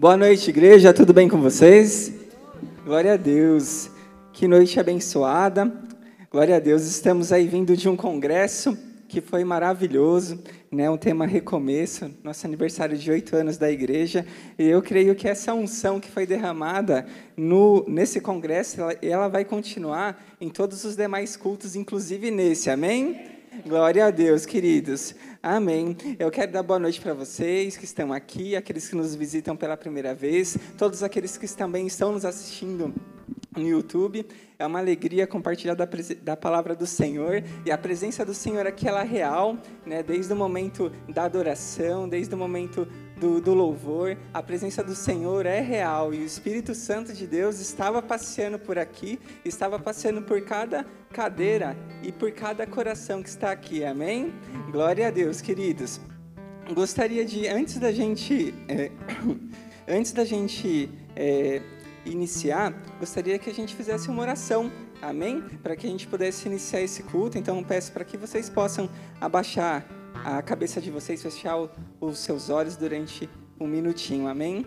Boa noite, igreja. Tudo bem com vocês? Glória a Deus. Que noite abençoada. Glória a Deus. Estamos aí vindo de um congresso que foi maravilhoso, né? Um tema recomeço, nosso aniversário de oito anos da igreja. E eu creio que essa unção que foi derramada no nesse congresso, ela, ela vai continuar em todos os demais cultos, inclusive nesse. Amém? Glória a Deus, queridos. Amém. Eu quero dar boa noite para vocês que estão aqui, aqueles que nos visitam pela primeira vez, todos aqueles que também estão nos assistindo no YouTube. É uma alegria compartilhar da, da, palavra do Senhor e a presença do Senhor aqui ela é real, né? Desde o momento da adoração, desde o momento do, do, louvor, a presença do Senhor é real e o Espírito Santo de Deus estava passeando por aqui, estava passeando por cada cadeira e por cada coração que está aqui. Amém? Glória a Deus, queridos. Gostaria de antes da gente é, antes da gente é, iniciar, gostaria que a gente fizesse uma oração, amém? Para que a gente pudesse iniciar esse culto. Então, peço para que vocês possam abaixar a cabeça de vocês, fechar os seus olhos durante um minutinho, amém?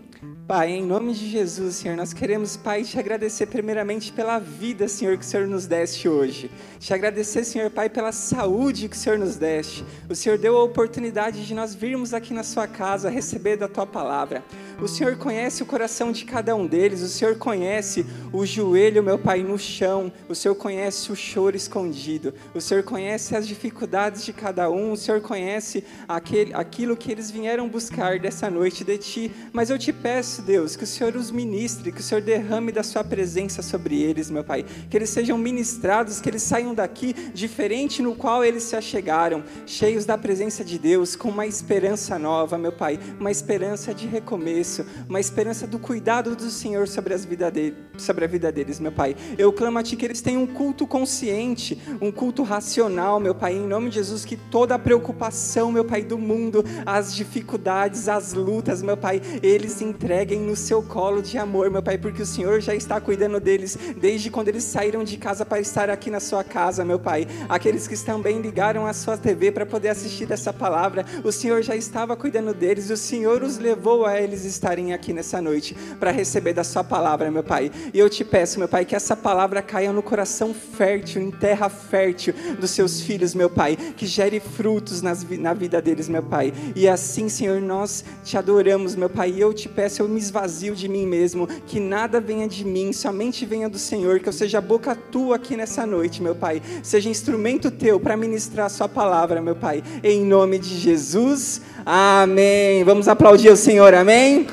Pai, em nome de Jesus, Senhor, nós queremos, Pai, te agradecer primeiramente pela vida, Senhor, que o Senhor nos deste hoje. Te agradecer, Senhor, Pai, pela saúde que o Senhor nos deste. O Senhor deu a oportunidade de nós virmos aqui na sua casa receber da tua palavra. O Senhor conhece o coração de cada um deles, o Senhor conhece o joelho, meu Pai, no chão, o Senhor conhece o choro escondido, o Senhor conhece as dificuldades de cada um, o Senhor conhece aquele, aquilo que eles vieram buscar dessa noite de Ti. Mas eu te peço, Deus, que o Senhor os ministre, que o Senhor derrame da Sua presença sobre eles, meu Pai, que eles sejam ministrados, que eles saiam daqui diferente no qual eles se achegaram, cheios da presença de Deus, com uma esperança nova, meu Pai, uma esperança de recomeço uma esperança do cuidado do Senhor sobre, as vida sobre a vida deles, meu Pai. Eu clamo a Ti que eles tenham um culto consciente, um culto racional, meu Pai, em nome de Jesus, que toda a preocupação, meu Pai, do mundo, as dificuldades, as lutas, meu Pai, eles entreguem no Seu colo de amor, meu Pai, porque o Senhor já está cuidando deles desde quando eles saíram de casa para estar aqui na Sua casa, meu Pai. Aqueles que também ligaram a Sua TV para poder assistir essa palavra, o Senhor já estava cuidando deles, o Senhor os levou a eles estarem aqui nessa noite para receber da Sua palavra, meu Pai. E eu te peço, meu Pai, que essa palavra caia no coração fértil, em terra fértil dos Seus filhos, meu Pai, que gere frutos nas, na vida deles, meu Pai. E assim, Senhor, nós te adoramos, meu Pai. E eu te peço, eu me esvazio de mim mesmo, que nada venha de mim, somente venha do Senhor, que eu seja boca tua aqui nessa noite, meu Pai. Seja instrumento teu para ministrar a Sua palavra, meu Pai. Em nome de Jesus. Amém. Vamos aplaudir o Senhor, amém?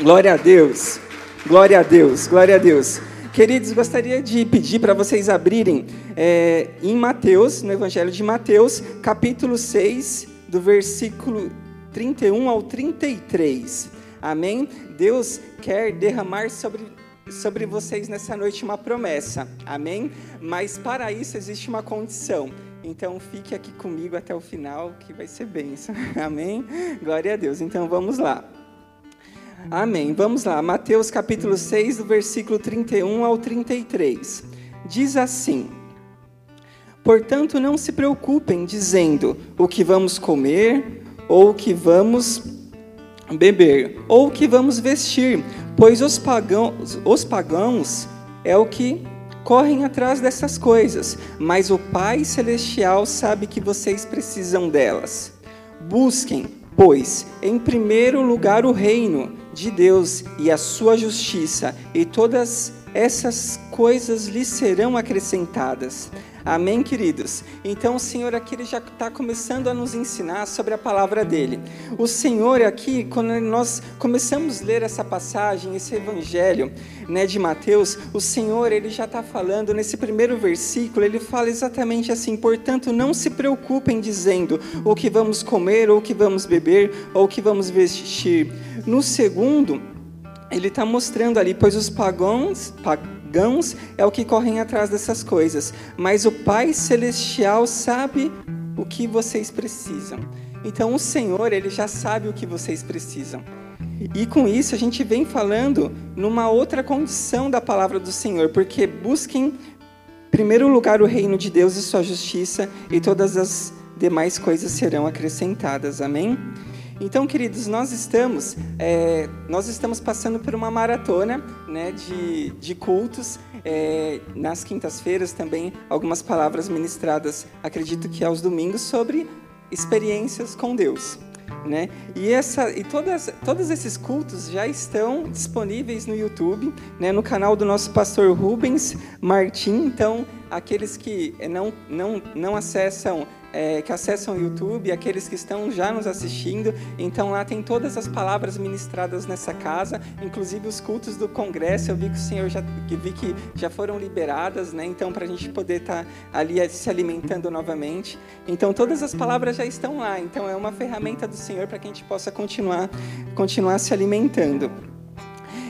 Glória a Deus, glória a Deus, glória a Deus. Queridos, gostaria de pedir para vocês abrirem é, em Mateus, no Evangelho de Mateus, capítulo 6, do versículo 31 ao 33. Amém? Deus quer derramar sobre sobre vocês nessa noite uma promessa, amém? Mas para isso existe uma condição. Então fique aqui comigo até o final, que vai ser bênção. Amém? Glória a Deus. Então vamos lá. Amém. Vamos lá. Mateus capítulo 6, do versículo 31 ao 33. Diz assim: Portanto, não se preocupem dizendo o que vamos comer, ou que vamos beber, ou que vamos vestir, pois os pagãos, os pagãos é o que correm atrás dessas coisas, mas o Pai Celestial sabe que vocês precisam delas. Busquem, pois, em primeiro lugar o reino de Deus e a sua justiça, e todas essas coisas lhes serão acrescentadas. Amém, queridos? Então o Senhor aqui ele já está começando a nos ensinar sobre a palavra dele. O Senhor aqui, quando nós começamos a ler essa passagem, esse evangelho né, de Mateus, o Senhor ele já está falando nesse primeiro versículo, ele fala exatamente assim: portanto, não se preocupem dizendo o que vamos comer, ou o que vamos beber, ou o que vamos vestir. No segundo, ele está mostrando ali, pois os pagãos, pagãos é o que correm atrás dessas coisas, mas o Pai Celestial sabe o que vocês precisam. Então o Senhor, ele já sabe o que vocês precisam. E com isso a gente vem falando numa outra condição da palavra do Senhor, porque busquem em primeiro lugar o reino de Deus e sua justiça, e todas as demais coisas serão acrescentadas. Amém? Então, queridos, nós estamos, é, nós estamos passando por uma maratona né, de, de cultos. É, nas quintas-feiras também, algumas palavras ministradas, acredito que aos domingos, sobre experiências com Deus. Né? E, essa, e todas, todos esses cultos já estão disponíveis no YouTube, né? no canal do nosso pastor Rubens Martim. Então, aqueles que não, não, não acessam é, que acessam o YouTube, aqueles que estão já nos assistindo. Então lá tem todas as palavras ministradas nessa casa, inclusive os cultos do congresso. Eu vi que o Senhor já vi que já foram liberadas, né? Então para a gente poder estar tá ali se alimentando novamente. Então todas as palavras já estão lá. Então é uma ferramenta do Senhor para que a gente possa continuar continuar se alimentando.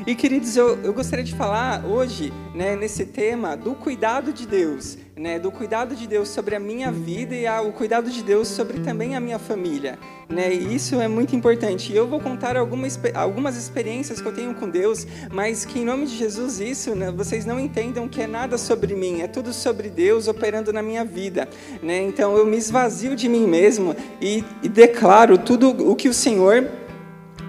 E queridos, eu, eu gostaria de falar hoje, né, nesse tema do cuidado de Deus, né, do cuidado de Deus sobre a minha vida e o cuidado de Deus sobre também a minha família, né? E isso é muito importante. E eu vou contar algumas algumas experiências que eu tenho com Deus, mas que em nome de Jesus isso, né, vocês não entendam que é nada sobre mim, é tudo sobre Deus operando na minha vida, né? Então eu me esvazio de mim mesmo e, e declaro tudo o que o Senhor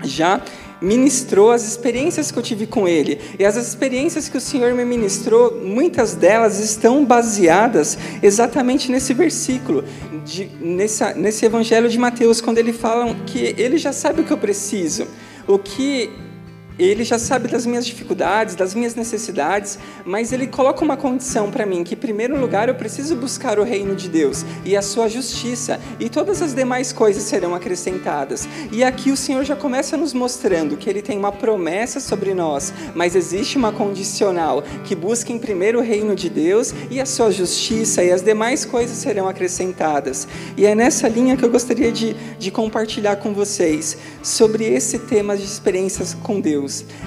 já ministrou as experiências que eu tive com Ele. E as experiências que o Senhor me ministrou, muitas delas estão baseadas exatamente nesse versículo, de, nessa, nesse Evangelho de Mateus, quando ele fala que Ele já sabe o que eu preciso, o que ele já sabe das minhas dificuldades, das minhas necessidades, mas ele coloca uma condição para mim que, em primeiro lugar, eu preciso buscar o reino de Deus e a sua justiça, e todas as demais coisas serão acrescentadas. E aqui o Senhor já começa nos mostrando que ele tem uma promessa sobre nós, mas existe uma condicional que busca em primeiro o reino de Deus e a sua justiça, e as demais coisas serão acrescentadas. E é nessa linha que eu gostaria de, de compartilhar com vocês sobre esse tema de experiências com Deus.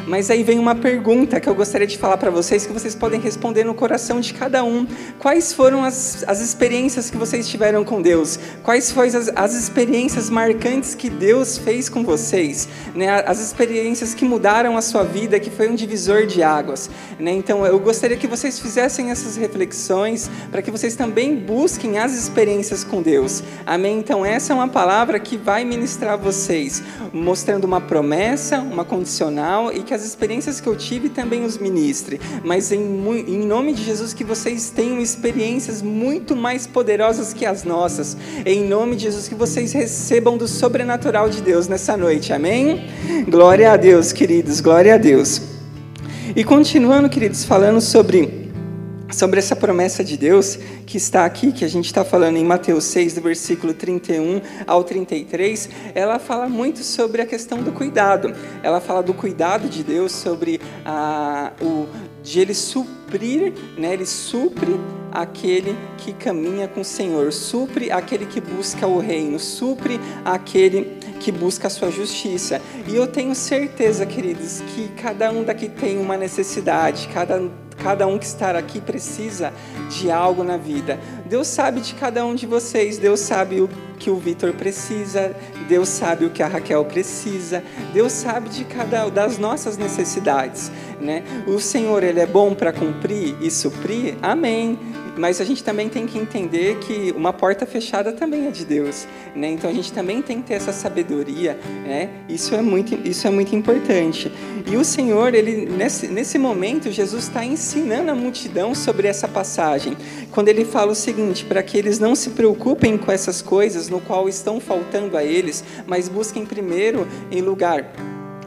Mas aí vem uma pergunta que eu gostaria de falar para vocês, que vocês podem responder no coração de cada um. Quais foram as, as experiências que vocês tiveram com Deus? Quais foram as, as experiências marcantes que Deus fez com vocês? Né? As experiências que mudaram a sua vida, que foi um divisor de águas. Né? Então, eu gostaria que vocês fizessem essas reflexões para que vocês também busquem as experiências com Deus. Amém? Então, essa é uma palavra que vai ministrar vocês, mostrando uma promessa, uma condicional e que as experiências que eu tive também os ministre. Mas em, em nome de Jesus, que vocês tenham experiências muito mais poderosas que as nossas. Em nome de Jesus, que vocês recebam do sobrenatural de Deus nessa noite. Amém? Glória a Deus, queridos, glória a Deus. E continuando, queridos, falando sobre sobre essa promessa de Deus que está aqui, que a gente está falando em Mateus 6, do versículo 31 ao 33, ela fala muito sobre a questão do cuidado. Ela fala do cuidado de Deus, sobre a, o, de Ele suprir, né? Ele supre aquele que caminha com o Senhor, supre aquele que busca o reino, supre aquele que busca a sua justiça. E eu tenho certeza, queridos, que cada um daqui tem uma necessidade, cada Cada um que está aqui precisa de algo na vida. Deus sabe de cada um de vocês. Deus sabe o que o Vitor precisa. Deus sabe o que a Raquel precisa. Deus sabe de cada das nossas necessidades, né? O Senhor ele é bom para cumprir e suprir. Amém mas a gente também tem que entender que uma porta fechada também é de Deus, né? Então a gente também tem que ter essa sabedoria, né? Isso é muito, isso é muito importante. E o Senhor, ele nesse, nesse momento, Jesus está ensinando a multidão sobre essa passagem, quando ele fala o seguinte: para que eles não se preocupem com essas coisas no qual estão faltando a eles, mas busquem primeiro em lugar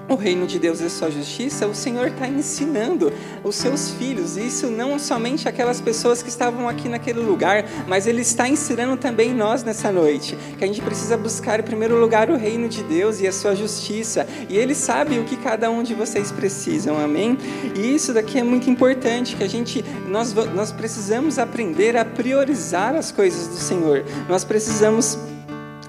o reino de Deus e sua justiça, o Senhor está ensinando os seus filhos, isso não somente aquelas pessoas que estavam aqui naquele lugar, mas Ele está ensinando também nós nessa noite, que a gente precisa buscar em primeiro lugar o reino de Deus e a sua justiça, e Ele sabe o que cada um de vocês precisam, amém? E isso daqui é muito importante, que a gente, nós, nós precisamos aprender a priorizar as coisas do Senhor, nós precisamos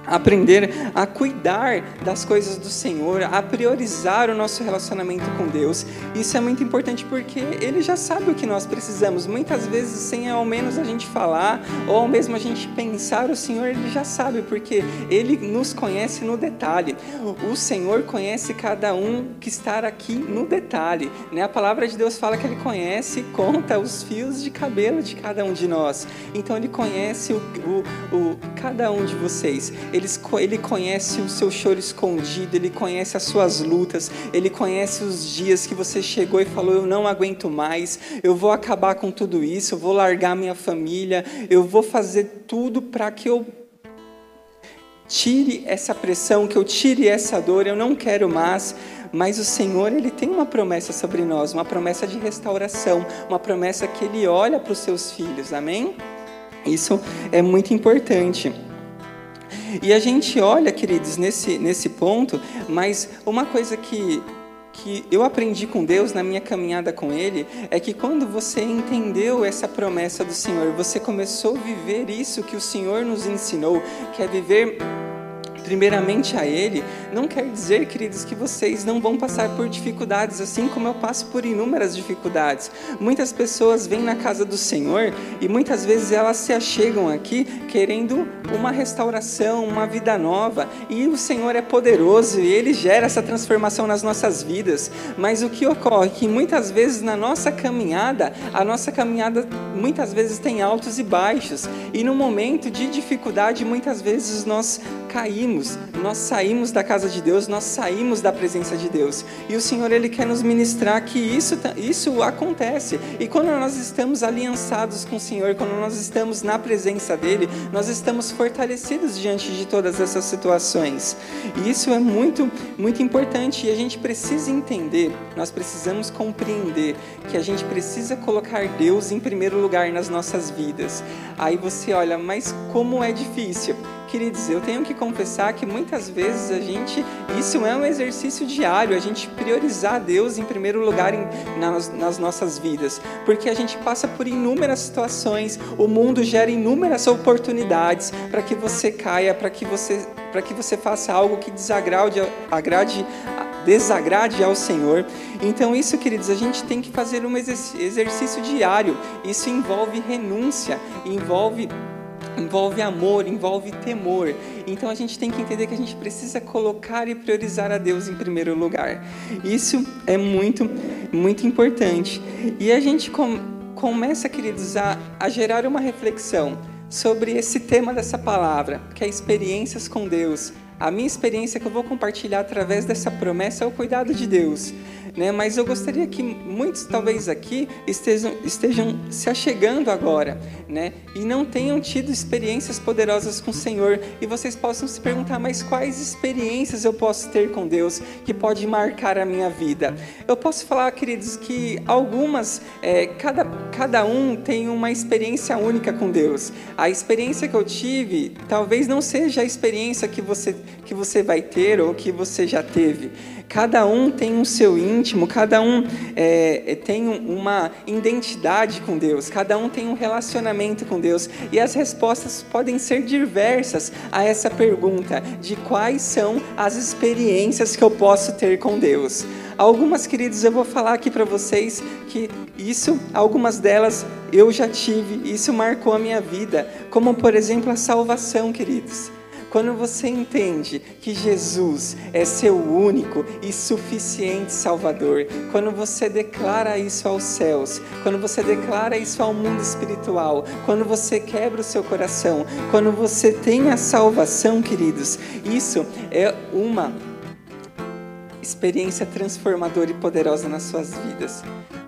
aprender a cuidar das coisas do Senhor, a priorizar o nosso relacionamento com Deus. Isso é muito importante porque Ele já sabe o que nós precisamos. Muitas vezes, sem ao menos a gente falar, ou mesmo a gente pensar, o Senhor Ele já sabe, porque Ele nos conhece no detalhe. O Senhor conhece cada um que está aqui no detalhe. Né? A palavra de Deus fala que Ele conhece, conta os fios de cabelo de cada um de nós. Então Ele conhece o, o, o cada um de vocês. Ele, conhece o seu choro escondido, Ele conhece as suas lutas, Ele conhece os dias que você chegou e falou: Eu não aguento mais, eu vou acabar com tudo isso, eu vou largar minha família, eu vou fazer tudo para que eu tire essa pressão, que eu tire essa dor, eu não quero mais. Mas o Senhor, Ele tem uma promessa sobre nós, uma promessa de restauração, uma promessa que Ele olha para os seus filhos, amém? Isso é muito importante. E a gente olha, queridos, nesse, nesse ponto, mas uma coisa que, que eu aprendi com Deus na minha caminhada com Ele é que quando você entendeu essa promessa do Senhor, você começou a viver isso que o Senhor nos ensinou, que é viver primeiramente a Ele, não quer dizer, queridos, que vocês não vão passar por dificuldades, assim como eu passo por inúmeras dificuldades. Muitas pessoas vêm na casa do Senhor e muitas vezes elas se achegam aqui querendo uma restauração, uma vida nova, e o Senhor é poderoso e Ele gera essa transformação nas nossas vidas. Mas o que ocorre é que muitas vezes na nossa caminhada, a nossa caminhada muitas vezes tem altos e baixos, e no momento de dificuldade, muitas vezes nós caímos, nós saímos da casa de Deus, nós saímos da presença de Deus. E o Senhor ele quer nos ministrar que isso isso acontece. E quando nós estamos aliançados com o Senhor, quando nós estamos na presença dele, nós estamos fortalecidos diante de todas essas situações. E isso é muito muito importante e a gente precisa entender, nós precisamos compreender que a gente precisa colocar Deus em primeiro lugar nas nossas vidas. Aí você olha, mas como é difícil. Queridos, eu tenho que confessar que muitas vezes a gente, isso é um exercício diário, a gente priorizar Deus em primeiro lugar em, nas, nas nossas vidas, porque a gente passa por inúmeras situações, o mundo gera inúmeras oportunidades para que você caia, para que você, para que você faça algo que desagrade, agrade, desagrade ao Senhor. Então, isso, queridos, a gente tem que fazer um exercício diário. Isso envolve renúncia, envolve envolve amor, envolve temor. Então a gente tem que entender que a gente precisa colocar e priorizar a Deus em primeiro lugar. Isso é muito, muito importante. E a gente com, começa, queridos, a, a gerar uma reflexão sobre esse tema dessa palavra, que é experiências com Deus. A minha experiência que eu vou compartilhar através dessa promessa é o cuidado de Deus né? Mas eu gostaria que muitos, talvez aqui, estejam, estejam se achegando agora, né? E não tenham tido experiências poderosas com o Senhor. E vocês possam se perguntar, mas quais experiências eu posso ter com Deus que pode marcar a minha vida? Eu posso falar, queridos, que algumas, é, cada, cada um tem uma experiência única com Deus. A experiência que eu tive, talvez não seja a experiência que você, que você vai ter ou que você já teve. Cada um tem um seu íntimo, cada um é, é, tem uma identidade com Deus, cada um tem um relacionamento com Deus. E as respostas podem ser diversas a essa pergunta de quais são as experiências que eu posso ter com Deus. Algumas, queridos, eu vou falar aqui para vocês que isso, algumas delas eu já tive, isso marcou a minha vida, como por exemplo a salvação, queridos. Quando você entende que Jesus é seu único e suficiente Salvador, quando você declara isso aos céus, quando você declara isso ao mundo espiritual, quando você quebra o seu coração, quando você tem a salvação, queridos, isso é uma experiência transformadora e poderosa nas suas vidas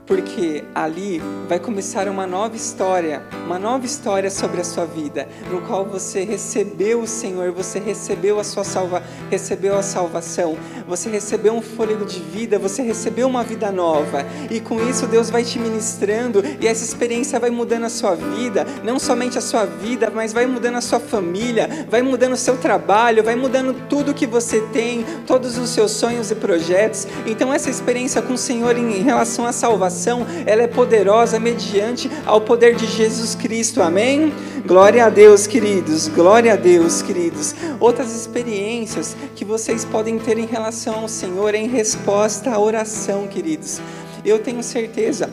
porque ali vai começar uma nova história, uma nova história sobre a sua vida, no qual você recebeu o Senhor, você recebeu a sua salva, recebeu a salvação, você recebeu um fôlego de vida, você recebeu uma vida nova, e com isso Deus vai te ministrando e essa experiência vai mudando a sua vida, não somente a sua vida, mas vai mudando a sua família, vai mudando o seu trabalho, vai mudando tudo que você tem, todos os seus sonhos e projetos. Então essa experiência com o Senhor em relação à salvação ela é poderosa mediante ao poder de Jesus Cristo. Amém? Glória a Deus, queridos. Glória a Deus, queridos. Outras experiências que vocês podem ter em relação ao Senhor em resposta à oração, queridos. Eu tenho certeza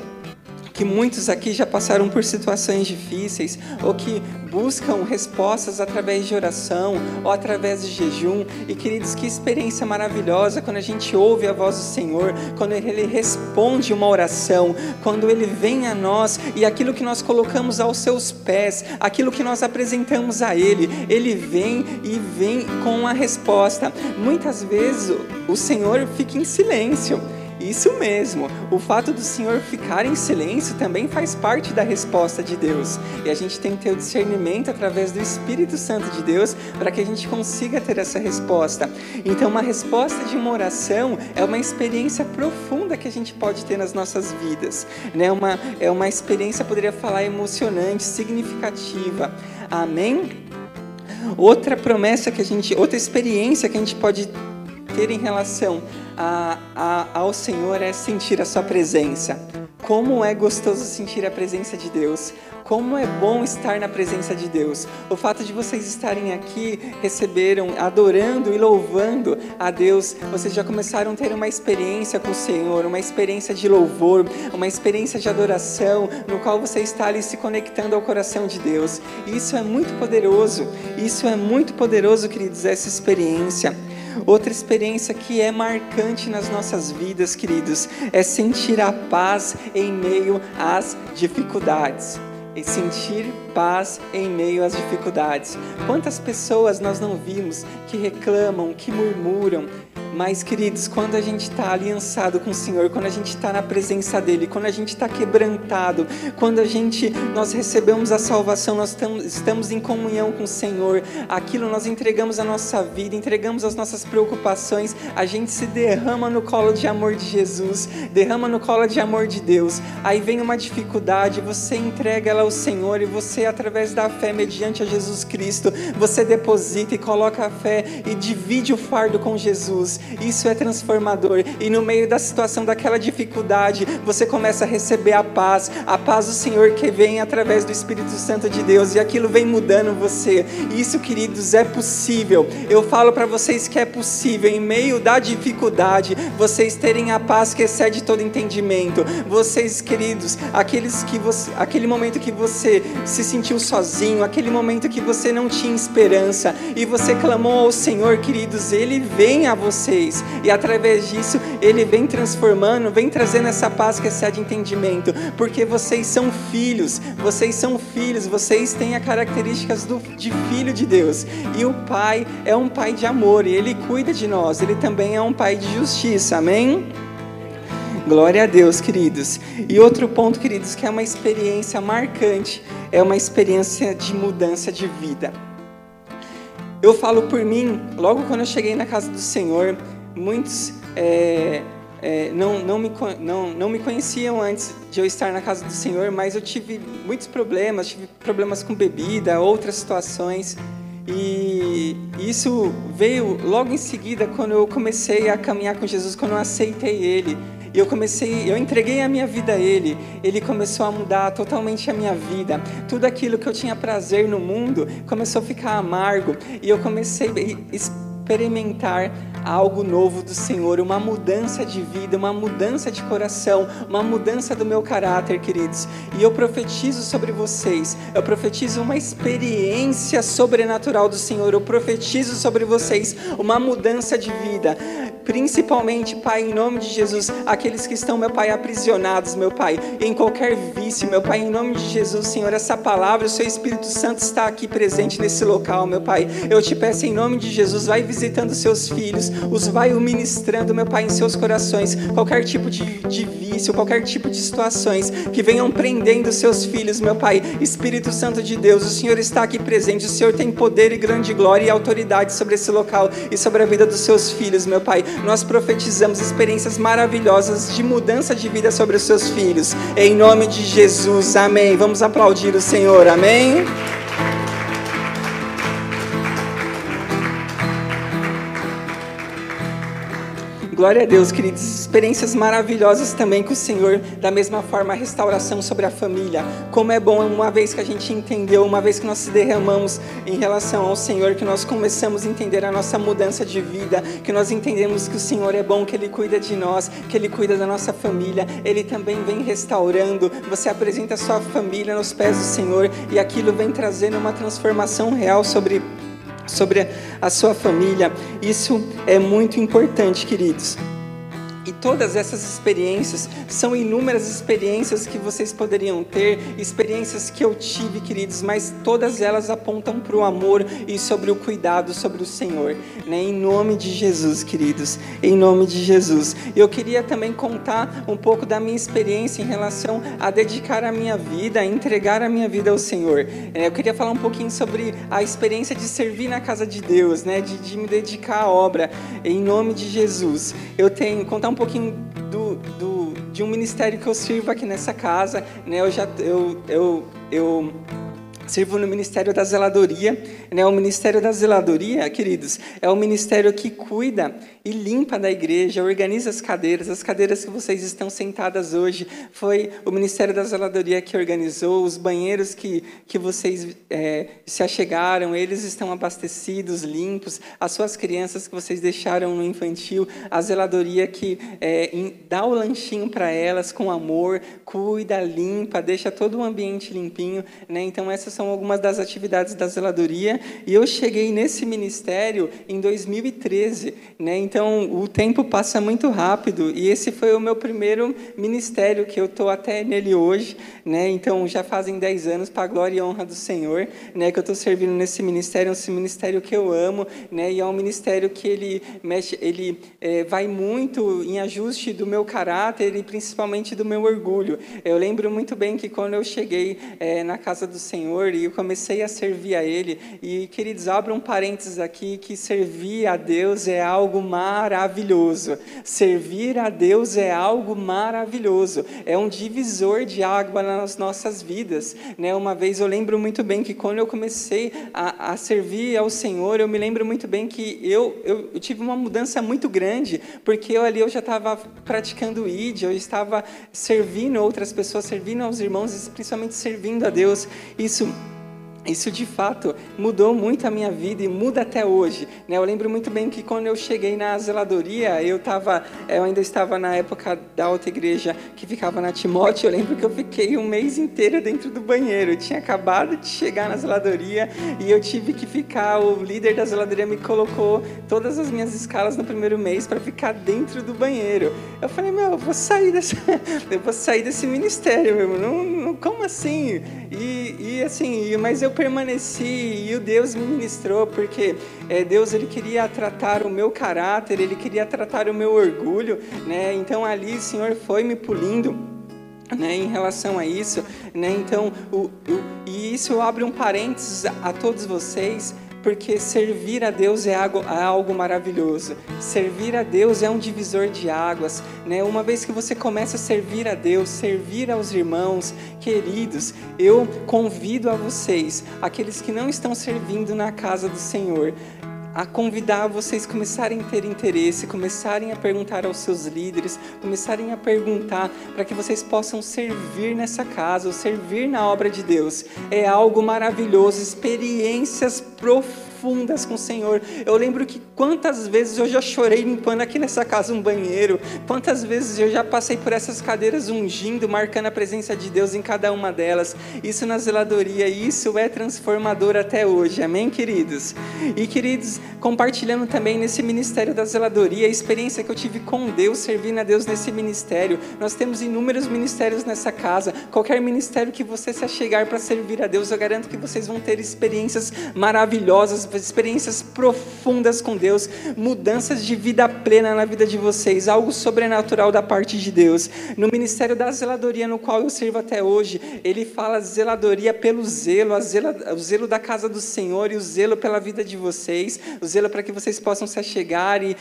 que muitos aqui já passaram por situações difíceis ou que buscam respostas através de oração ou através de jejum. E queridos, que experiência maravilhosa quando a gente ouve a voz do Senhor, quando Ele responde uma oração, quando Ele vem a nós e aquilo que nós colocamos aos seus pés, aquilo que nós apresentamos a Ele, Ele vem e vem com a resposta. Muitas vezes o Senhor fica em silêncio isso mesmo, o fato do Senhor ficar em silêncio também faz parte da resposta de Deus. E a gente tem que ter o discernimento através do Espírito Santo de Deus para que a gente consiga ter essa resposta. Então, uma resposta de uma oração é uma experiência profunda que a gente pode ter nas nossas vidas. Né? Uma, é uma experiência, poderia falar, emocionante, significativa. Amém? Outra promessa que a gente, outra experiência que a gente pode ter em relação a, a, ao Senhor é sentir a Sua presença. Como é gostoso sentir a presença de Deus. Como é bom estar na presença de Deus. O fato de vocês estarem aqui, receberam, adorando e louvando a Deus, vocês já começaram a ter uma experiência com o Senhor, uma experiência de louvor, uma experiência de adoração, no qual você está ali se conectando ao coração de Deus. Isso é muito poderoso. Isso é muito poderoso, queridos, essa experiência. Outra experiência que é marcante nas nossas vidas, queridos, é sentir a paz em meio às dificuldades. E sentir paz em meio às dificuldades. Quantas pessoas nós não vimos que reclamam, que murmuram, mas, queridos, quando a gente está aliançado com o Senhor, quando a gente está na presença dEle, quando a gente está quebrantado, quando a gente, nós recebemos a salvação, nós estamos em comunhão com o Senhor, aquilo nós entregamos a nossa vida, entregamos as nossas preocupações, a gente se derrama no colo de amor de Jesus, derrama no colo de amor de Deus. Aí vem uma dificuldade, você entrega ela ao Senhor e você, através da fé, mediante a Jesus Cristo, você deposita e coloca a fé e divide o fardo com Jesus. Isso é transformador. E no meio da situação daquela dificuldade, você começa a receber a paz, a paz do Senhor que vem através do Espírito Santo de Deus e aquilo vem mudando você. Isso, queridos, é possível. Eu falo para vocês que é possível em meio da dificuldade vocês terem a paz que excede todo entendimento. Vocês, queridos, aqueles que você, aquele momento que você se sentiu sozinho, aquele momento que você não tinha esperança e você clamou ao Senhor, queridos, ele vem a você vocês. E através disso, Ele vem transformando, vem trazendo essa paz que excede entendimento. Porque vocês são filhos, vocês são filhos, vocês têm as características do, de filho de Deus. E o Pai é um Pai de amor e Ele cuida de nós. Ele também é um Pai de justiça. Amém? Glória a Deus, queridos. E outro ponto, queridos, que é uma experiência marcante, é uma experiência de mudança de vida. Eu falo por mim, logo quando eu cheguei na casa do Senhor, muitos é, é, não, não, me, não, não me conheciam antes de eu estar na casa do Senhor, mas eu tive muitos problemas, tive problemas com bebida, outras situações. E isso veio logo em seguida quando eu comecei a caminhar com Jesus, quando eu aceitei Ele. Eu comecei, eu entreguei a minha vida a Ele. Ele começou a mudar totalmente a minha vida. Tudo aquilo que eu tinha prazer no mundo começou a ficar amargo. E eu comecei a experimentar algo novo do Senhor, uma mudança de vida, uma mudança de coração, uma mudança do meu caráter, queridos. E eu profetizo sobre vocês, eu profetizo uma experiência sobrenatural do Senhor, eu profetizo sobre vocês uma mudança de vida. Principalmente, Pai, em nome de Jesus, aqueles que estão, meu Pai, aprisionados, meu Pai, em qualquer vício, meu Pai, em nome de Jesus, Senhor, essa palavra, o Seu Espírito Santo está aqui presente nesse local, meu Pai. Eu te peço em nome de Jesus, vai visitando seus filhos, os vai ministrando, meu Pai, em seus corações, qualquer tipo de, de vício, qualquer tipo de situações que venham prendendo seus filhos, meu Pai. Espírito Santo de Deus, o Senhor está aqui presente, o Senhor tem poder e grande glória e autoridade sobre esse local e sobre a vida dos seus filhos, meu Pai nós profetizamos experiências maravilhosas de mudança de vida sobre os seus filhos. Em nome de Jesus, amém. Vamos aplaudir o Senhor, amém. Glória a Deus, queridos. Experiências maravilhosas também com o Senhor. Da mesma forma, a restauração sobre a família. Como é bom, uma vez que a gente entendeu, uma vez que nós se derramamos em relação ao Senhor, que nós começamos a entender a nossa mudança de vida, que nós entendemos que o Senhor é bom, que Ele cuida de nós, que Ele cuida da nossa família. Ele também vem restaurando. Você apresenta a sua família nos pés do Senhor e aquilo vem trazendo uma transformação real sobre sobre a sua família. Isso é muito importante, queridos. Todas essas experiências são inúmeras experiências que vocês poderiam ter, experiências que eu tive, queridos, mas todas elas apontam para o amor e sobre o cuidado sobre o Senhor, né? Em nome de Jesus, queridos, em nome de Jesus. Eu queria também contar um pouco da minha experiência em relação a dedicar a minha vida, a entregar a minha vida ao Senhor. É, eu queria falar um pouquinho sobre a experiência de servir na casa de Deus, né? De, de me dedicar à obra, em nome de Jesus. Eu tenho contar um pouquinho do, do, de um ministério que eu sirvo aqui nessa casa. Né? Eu já eu, eu, eu Sirvo no Ministério da Zeladoria. Né? O Ministério da Zeladoria, queridos, é o ministério que cuida e limpa da igreja, organiza as cadeiras. As cadeiras que vocês estão sentadas hoje foi o Ministério da Zeladoria que organizou. Os banheiros que, que vocês é, se achegaram, eles estão abastecidos, limpos. As suas crianças que vocês deixaram no infantil, a zeladoria que é, dá o lanchinho para elas com amor, cuida, limpa, deixa todo o ambiente limpinho. Né? Então, essas são algumas das atividades da zeladoria. E eu cheguei nesse ministério em 2013, né? Então o tempo passa muito rápido e esse foi o meu primeiro ministério que eu estou até nele hoje, né? Então já fazem 10 anos para a glória e honra do Senhor, né? Que eu estou servindo nesse ministério, esse ministério que eu amo, né? E é um ministério que ele mexe, ele é, vai muito em ajuste do meu caráter e principalmente do meu orgulho. Eu lembro muito bem que quando eu cheguei é, na casa do Senhor Senhor e eu comecei a servir a Ele. E, queridos, abram um parênteses aqui que servir a Deus é algo maravilhoso. Servir a Deus é algo maravilhoso. É um divisor de água nas nossas vidas. Né? Uma vez eu lembro muito bem que quando eu comecei a, a servir ao Senhor, eu me lembro muito bem que eu, eu, eu tive uma mudança muito grande, porque eu ali eu já estava praticando ID, eu estava servindo outras pessoas, servindo aos irmãos, principalmente servindo a Deus. Isso isso de fato mudou muito a minha vida e muda até hoje. Né? Eu lembro muito bem que quando eu cheguei na zeladoria, eu, tava, eu ainda estava na época da outra igreja que ficava na Timóteo. Eu lembro que eu fiquei um mês inteiro dentro do banheiro. Eu tinha acabado de chegar na zeladoria e eu tive que ficar. O líder da zeladoria me colocou todas as minhas escalas no primeiro mês para ficar dentro do banheiro. Eu falei, meu, eu vou sair dessa, eu vou sair desse ministério, meu. Não, não, como assim? E, e assim, mas eu permaneci e o Deus me ministrou, porque é, Deus ele queria tratar o meu caráter, ele queria tratar o meu orgulho, né? Então ali o Senhor foi me pulindo. Né, em relação a isso, né, então, o, o, e isso abre um parênteses a, a todos vocês, porque servir a Deus é algo, é algo, maravilhoso. Servir a Deus é um divisor de águas. Né? Uma vez que você começa a servir a Deus, servir aos irmãos queridos, eu convido a vocês, aqueles que não estão servindo na casa do Senhor, a convidar vocês começarem a ter interesse, começarem a perguntar aos seus líderes, começarem a perguntar para que vocês possam servir nessa casa, servir na obra de Deus. É algo maravilhoso, experiências profundas profundas com o Senhor. Eu lembro que quantas vezes eu já chorei limpando aqui nessa casa um banheiro, quantas vezes eu já passei por essas cadeiras ungindo, marcando a presença de Deus em cada uma delas. Isso na zeladoria, isso é transformador até hoje. Amém, queridos? E queridos, compartilhando também nesse ministério da zeladoria, a experiência que eu tive com Deus, servindo a Deus nesse ministério. Nós temos inúmeros ministérios nessa casa. Qualquer ministério que você se achegar para servir a Deus, eu garanto que vocês vão ter experiências maravilhosas, experiências profundas com Deus, mudanças de vida plena na vida de vocês, algo sobrenatural da parte de Deus. No ministério da zeladoria, no qual eu sirvo até hoje, ele fala zeladoria pelo zelo, zela, o zelo da casa do Senhor e o zelo pela vida de vocês, o zelo para que vocês possam se achegar e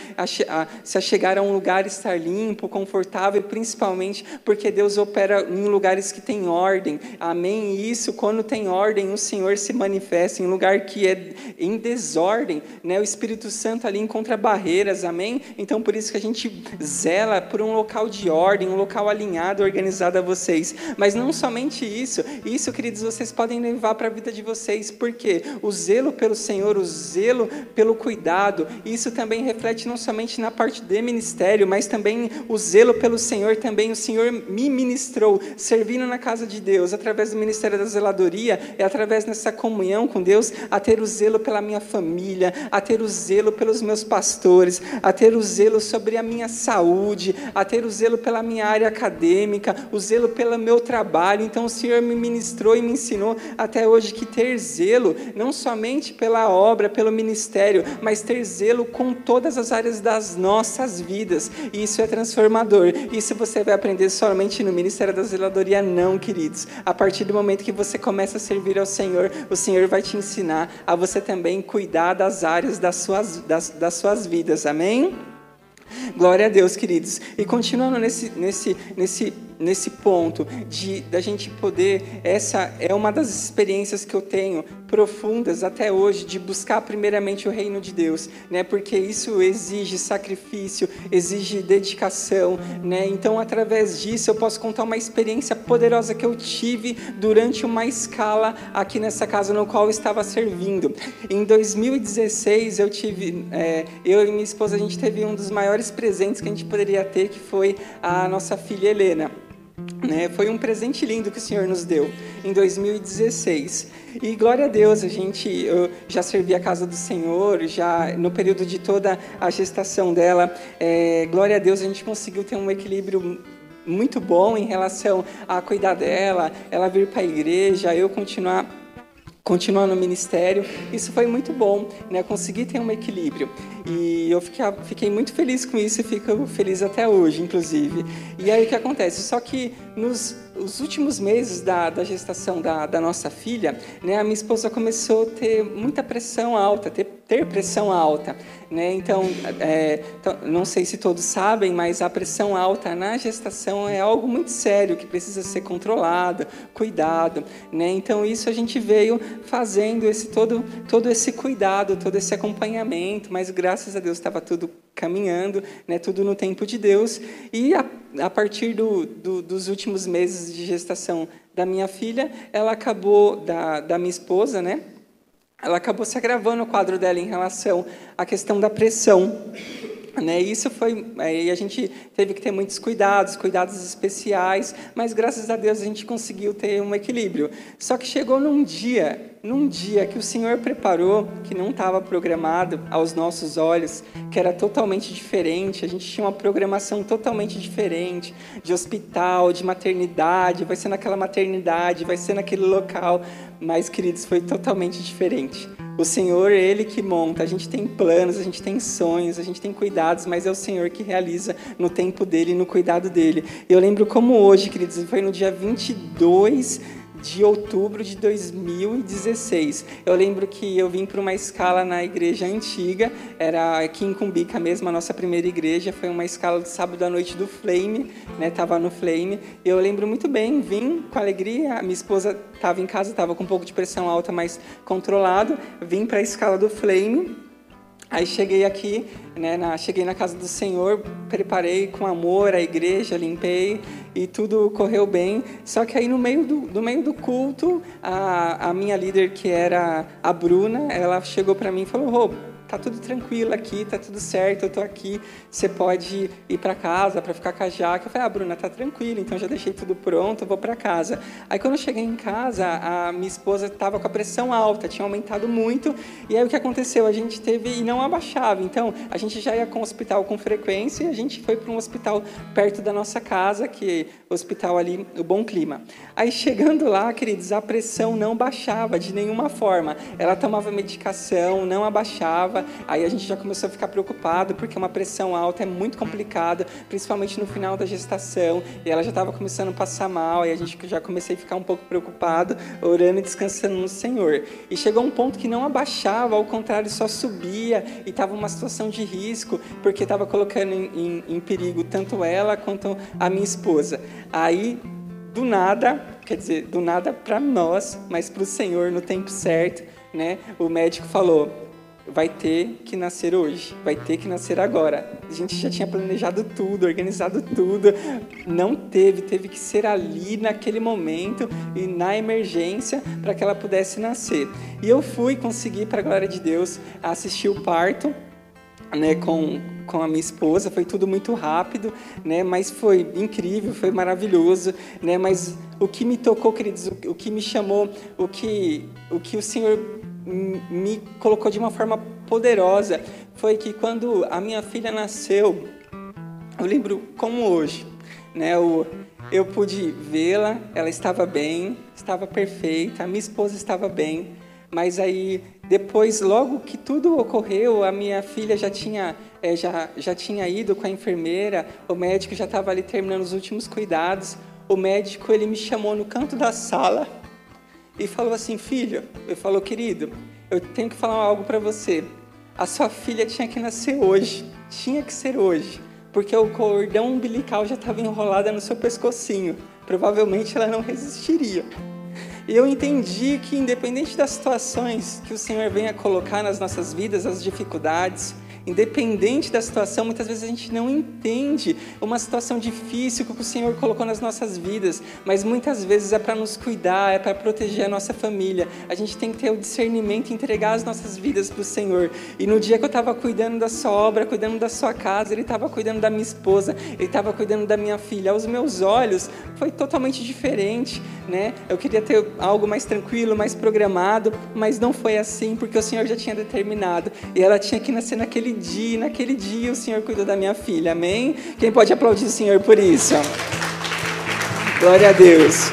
se achegar a um lugar estar limpo, confortável, principalmente porque Deus opera em lugares que tem ordem. Amém? E isso, quando tem ordem, o Senhor se manifesta em lugar que é em em desordem, né? O Espírito Santo ali encontra barreiras, amém? Então por isso que a gente zela por um local de ordem, um local alinhado, organizado a vocês. Mas não somente isso, isso, queridos, vocês podem levar para a vida de vocês, porque o zelo pelo Senhor, o zelo pelo cuidado, isso também reflete não somente na parte de ministério, mas também o zelo pelo Senhor, também o Senhor me ministrou, servindo na casa de Deus, através do ministério da zeladoria, é através dessa comunhão com Deus, a ter o zelo pela minha família, a ter o zelo pelos meus pastores, a ter o zelo sobre a minha saúde, a ter o zelo pela minha área acadêmica, o zelo pelo meu trabalho. Então o Senhor me ministrou e me ensinou até hoje que ter zelo, não somente pela obra, pelo ministério, mas ter zelo com todas as áreas das nossas vidas. Isso é transformador. Isso você vai aprender somente no ministério da zeladoria, não, queridos. A partir do momento que você começa a servir ao Senhor, o Senhor vai te ensinar a você também cuidar das áreas das suas, das, das suas vidas. Amém? Glória a Deus, queridos. E continuando nesse, nesse, nesse nesse ponto de da gente poder essa é uma das experiências que eu tenho profundas até hoje de buscar primeiramente o reino de Deus, né? Porque isso exige sacrifício, exige dedicação, né? Então, através disso eu posso contar uma experiência poderosa que eu tive durante uma escala aqui nessa casa no qual eu estava servindo. Em 2016 eu tive, é, eu e minha esposa a gente teve um dos maiores presentes que a gente poderia ter, que foi a nossa filha Helena. Né? Foi um presente lindo que o Senhor nos deu em 2016. E glória a Deus, a gente eu já servi a casa do Senhor, já no período de toda a gestação dela, é, glória a Deus, a gente conseguiu ter um equilíbrio muito bom em relação a cuidar dela, ela vir para a igreja, eu continuar continuar no ministério. Isso foi muito bom, né? Consegui ter um equilíbrio. E eu fiquei, fiquei muito feliz com isso e fico feliz até hoje, inclusive. E aí o que acontece? Só que nos os últimos meses da, da gestação da, da, nossa filha, né, a minha esposa começou a ter muita pressão alta, ter, ter pressão alta. Né? Então, é, não sei se todos sabem, mas a pressão alta na gestação é algo muito sério, que precisa ser controlado, cuidado. Né? Então, isso a gente veio fazendo esse todo, todo esse cuidado, todo esse acompanhamento, mas graças a Deus estava tudo caminhando, né? tudo no tempo de Deus. E a, a partir do, do, dos últimos meses de gestação da minha filha, ela acabou, da, da minha esposa, né? Ela acabou se agravando o quadro dela em relação à questão da pressão. Né? Isso foi, aí a gente teve que ter muitos cuidados, cuidados especiais, mas graças a Deus a gente conseguiu ter um equilíbrio. Só que chegou num dia, num dia que o Senhor preparou, que não estava programado aos nossos olhos, que era totalmente diferente. A gente tinha uma programação totalmente diferente, de hospital, de maternidade, vai ser naquela maternidade, vai ser naquele local, mas queridos, foi totalmente diferente. O Senhor, é Ele que monta. A gente tem planos, a gente tem sonhos, a gente tem cuidados, mas é o Senhor que realiza no tempo dele no cuidado dele. Eu lembro como hoje, queridos, foi no dia 22 de outubro de 2016. Eu lembro que eu vim para uma escala na igreja antiga, era aqui em Cumbica mesmo, a nossa primeira igreja, foi uma escala de sábado à noite do Flame, né? Tava no Flame. Eu lembro muito bem, vim com alegria, minha esposa estava em casa, estava com um pouco de pressão alta, mas controlado, vim para a escala do Flame Aí cheguei aqui, né, na, cheguei na casa do Senhor, preparei com amor a igreja, limpei e tudo correu bem. Só que aí no meio do, no meio do culto, a, a minha líder, que era a Bruna, ela chegou para mim e falou: Rô, tá tudo tranquilo aqui, tá tudo certo, eu tô aqui, você pode ir para casa para ficar com a jaca. Eu falei, ah, Bruna, tá tranquilo, então já deixei tudo pronto, vou para casa. Aí quando eu cheguei em casa, a minha esposa estava com a pressão alta, tinha aumentado muito, e aí o que aconteceu? A gente teve e não abaixava. Então, a gente já ia com o hospital com frequência e a gente foi para um hospital perto da nossa casa, que é o hospital ali, o Bom Clima. Aí chegando lá, queridos, a pressão não baixava de nenhuma forma. Ela tomava medicação, não abaixava, aí a gente já começou a ficar preocupado, porque uma pressão alta é muito complicada, principalmente no final da gestação, e ela já estava começando a passar mal, e a gente já comecei a ficar um pouco preocupado, orando e descansando no Senhor. E chegou um ponto que não abaixava, ao contrário, só subia, e estava uma situação de risco, porque estava colocando em, em, em perigo tanto ela quanto a minha esposa. Aí, do nada, quer dizer, do nada para nós, mas para o Senhor no tempo certo, né? O médico falou: vai ter que nascer hoje, vai ter que nascer agora. A gente já tinha planejado tudo, organizado tudo, não teve, teve que ser ali naquele momento e na emergência para que ela pudesse nascer. E eu fui conseguir, para a glória de Deus, assistir o parto, né, com com a minha esposa, foi tudo muito rápido, né? Mas foi incrível, foi maravilhoso, né? Mas o que me tocou, queridos, o que me chamou, o que o que o Senhor me colocou de uma forma poderosa foi que quando a minha filha nasceu, eu lembro como hoje, né? Eu, eu pude vê-la, ela estava bem, estava perfeita, a minha esposa estava bem, mas aí depois, logo que tudo ocorreu, a minha filha já tinha, é, já, já tinha ido com a enfermeira, o médico já estava ali terminando os últimos cuidados. O médico ele me chamou no canto da sala e falou assim, filho, eu falou, querido, eu tenho que falar algo para você. A sua filha tinha que nascer hoje, tinha que ser hoje, porque o cordão umbilical já estava enrolado no seu pescocinho. Provavelmente ela não resistiria. E eu entendi que, independente das situações que o Senhor venha colocar nas nossas vidas, as dificuldades, Independente da situação, muitas vezes a gente não entende uma situação difícil que o Senhor colocou nas nossas vidas, mas muitas vezes é para nos cuidar, é para proteger a nossa família. A gente tem que ter o discernimento e entregar as nossas vidas para o Senhor. E no dia que eu estava cuidando da sua obra, cuidando da sua casa, Ele estava cuidando da minha esposa, Ele estava cuidando da minha filha. Aos meus olhos, foi totalmente diferente, né? Eu queria ter algo mais tranquilo, mais programado, mas não foi assim, porque o Senhor já tinha determinado. E ela tinha que nascer naquele dia, naquele dia o Senhor cuidou da minha filha, amém? Quem pode aplaudir o Senhor por isso? Glória a Deus.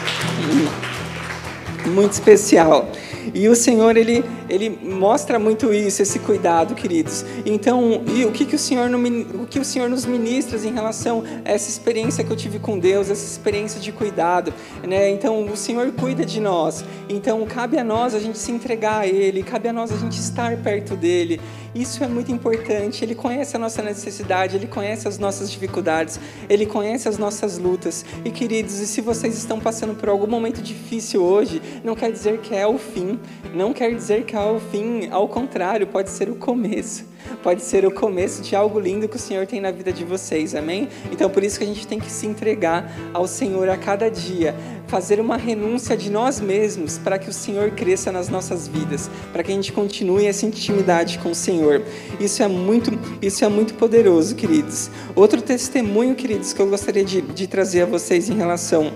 Muito especial. E o Senhor, ele, ele mostra muito isso, esse cuidado, queridos. Então, e o que, que, o Senhor, o que o Senhor nos ministra em relação a essa experiência que eu tive com Deus, essa experiência de cuidado, né? Então, o Senhor cuida de nós. Então, cabe a nós a gente se entregar a Ele, cabe a nós a gente estar perto dEle. Isso é muito importante. Ele conhece a nossa necessidade, ele conhece as nossas dificuldades, ele conhece as nossas lutas. E queridos, e se vocês estão passando por algum momento difícil hoje, não quer dizer que é o fim, não quer dizer que é o fim, ao contrário, pode ser o começo pode ser o começo de algo lindo que o Senhor tem na vida de vocês, amém? Então por isso que a gente tem que se entregar ao Senhor a cada dia, fazer uma renúncia de nós mesmos para que o Senhor cresça nas nossas vidas, para que a gente continue essa intimidade com o Senhor. Isso é muito, isso é muito poderoso, queridos. Outro testemunho, queridos, que eu gostaria de, de trazer a vocês em relação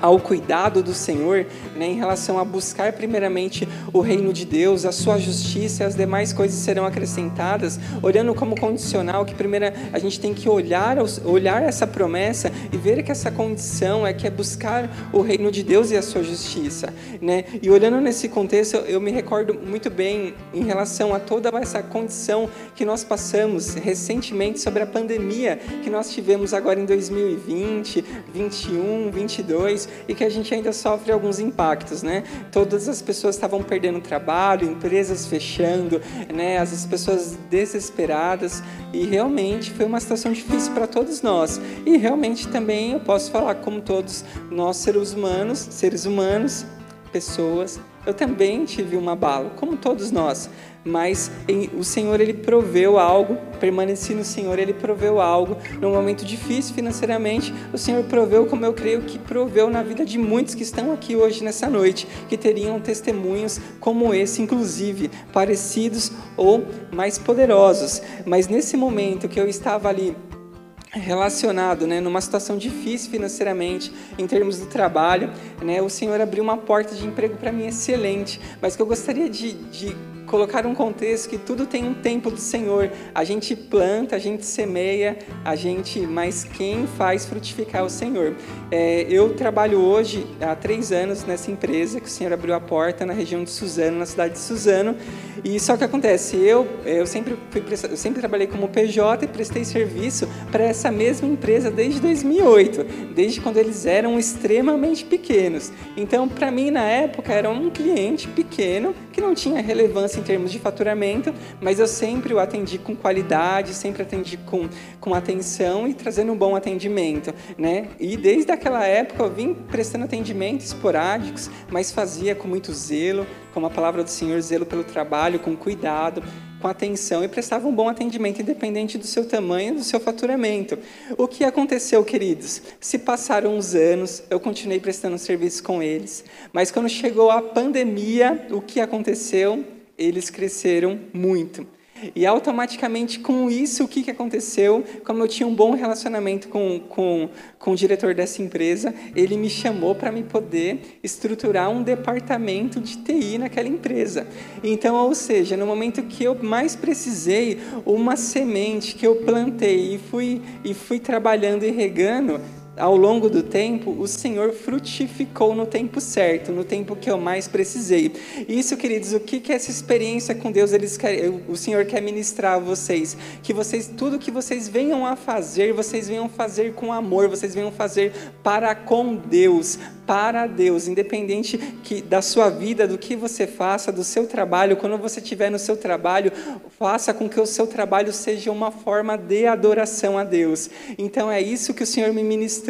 ao, cuidado do Senhor, né, em relação a buscar primeiramente o reino de Deus, a sua justiça e as demais coisas serão acrescentadas, olhando como condicional que primeiro a gente tem que olhar, olhar essa promessa e ver que essa condição é que é buscar o reino de Deus e a sua justiça, né? E olhando nesse contexto, eu me recordo muito bem em relação a toda essa condição que nós passamos recentemente sobre a pandemia que nós tivemos agora em 2020, 21, 22 e que a gente ainda sofre alguns impactos, né? Todas as pessoas estavam perdendo trabalho, empresas fechando, né? As pessoas desesperadas e realmente foi uma situação difícil para todos nós. E realmente também eu posso falar como todos nós seres humanos, seres humanos, pessoas, eu também tive uma bala, como todos nós mas o Senhor ele proveu algo, permaneci no Senhor, ele proveu algo num momento difícil financeiramente. O Senhor proveu, como eu creio que proveu na vida de muitos que estão aqui hoje nessa noite, que teriam testemunhos como esse, inclusive parecidos ou mais poderosos. Mas nesse momento que eu estava ali relacionado, né, numa situação difícil financeiramente, em termos do trabalho, né, o Senhor abriu uma porta de emprego para mim excelente, mas que eu gostaria de, de colocar um contexto que tudo tem um tempo do Senhor. A gente planta, a gente semeia, a gente, mas quem faz frutificar é o Senhor. É, eu trabalho hoje há três anos nessa empresa que o Senhor abriu a porta na região de Suzano, na cidade de Suzano. E só que acontece, eu eu sempre fui, eu sempre trabalhei como PJ e prestei serviço para essa mesma empresa desde 2008, desde quando eles eram extremamente pequenos. Então, para mim na época era um cliente pequeno que não tinha relevância termos de faturamento, mas eu sempre o atendi com qualidade, sempre atendi com, com atenção e trazendo um bom atendimento, né? E desde aquela época eu vim prestando atendimentos esporádicos, mas fazia com muito zelo, como a palavra do Senhor, zelo pelo trabalho, com cuidado, com atenção e prestava um bom atendimento, independente do seu tamanho, do seu faturamento. O que aconteceu, queridos? Se passaram uns anos, eu continuei prestando serviço com eles, mas quando chegou a pandemia, o que aconteceu? Eles cresceram muito. E automaticamente com isso, o que, que aconteceu? Como eu tinha um bom relacionamento com, com, com o diretor dessa empresa, ele me chamou para me poder estruturar um departamento de TI naquela empresa. Então, ou seja, no momento que eu mais precisei, uma semente que eu plantei e fui, e fui trabalhando e regando, ao longo do tempo, o Senhor frutificou no tempo certo, no tempo que eu mais precisei. Isso, queridos, o que é essa experiência com Deus? Eles o Senhor quer ministrar a vocês, que vocês tudo que vocês venham a fazer, vocês venham fazer com amor, vocês venham fazer para com Deus, para Deus, independente que da sua vida, do que você faça, do seu trabalho, quando você estiver no seu trabalho, faça com que o seu trabalho seja uma forma de adoração a Deus. Então é isso que o Senhor me ministrou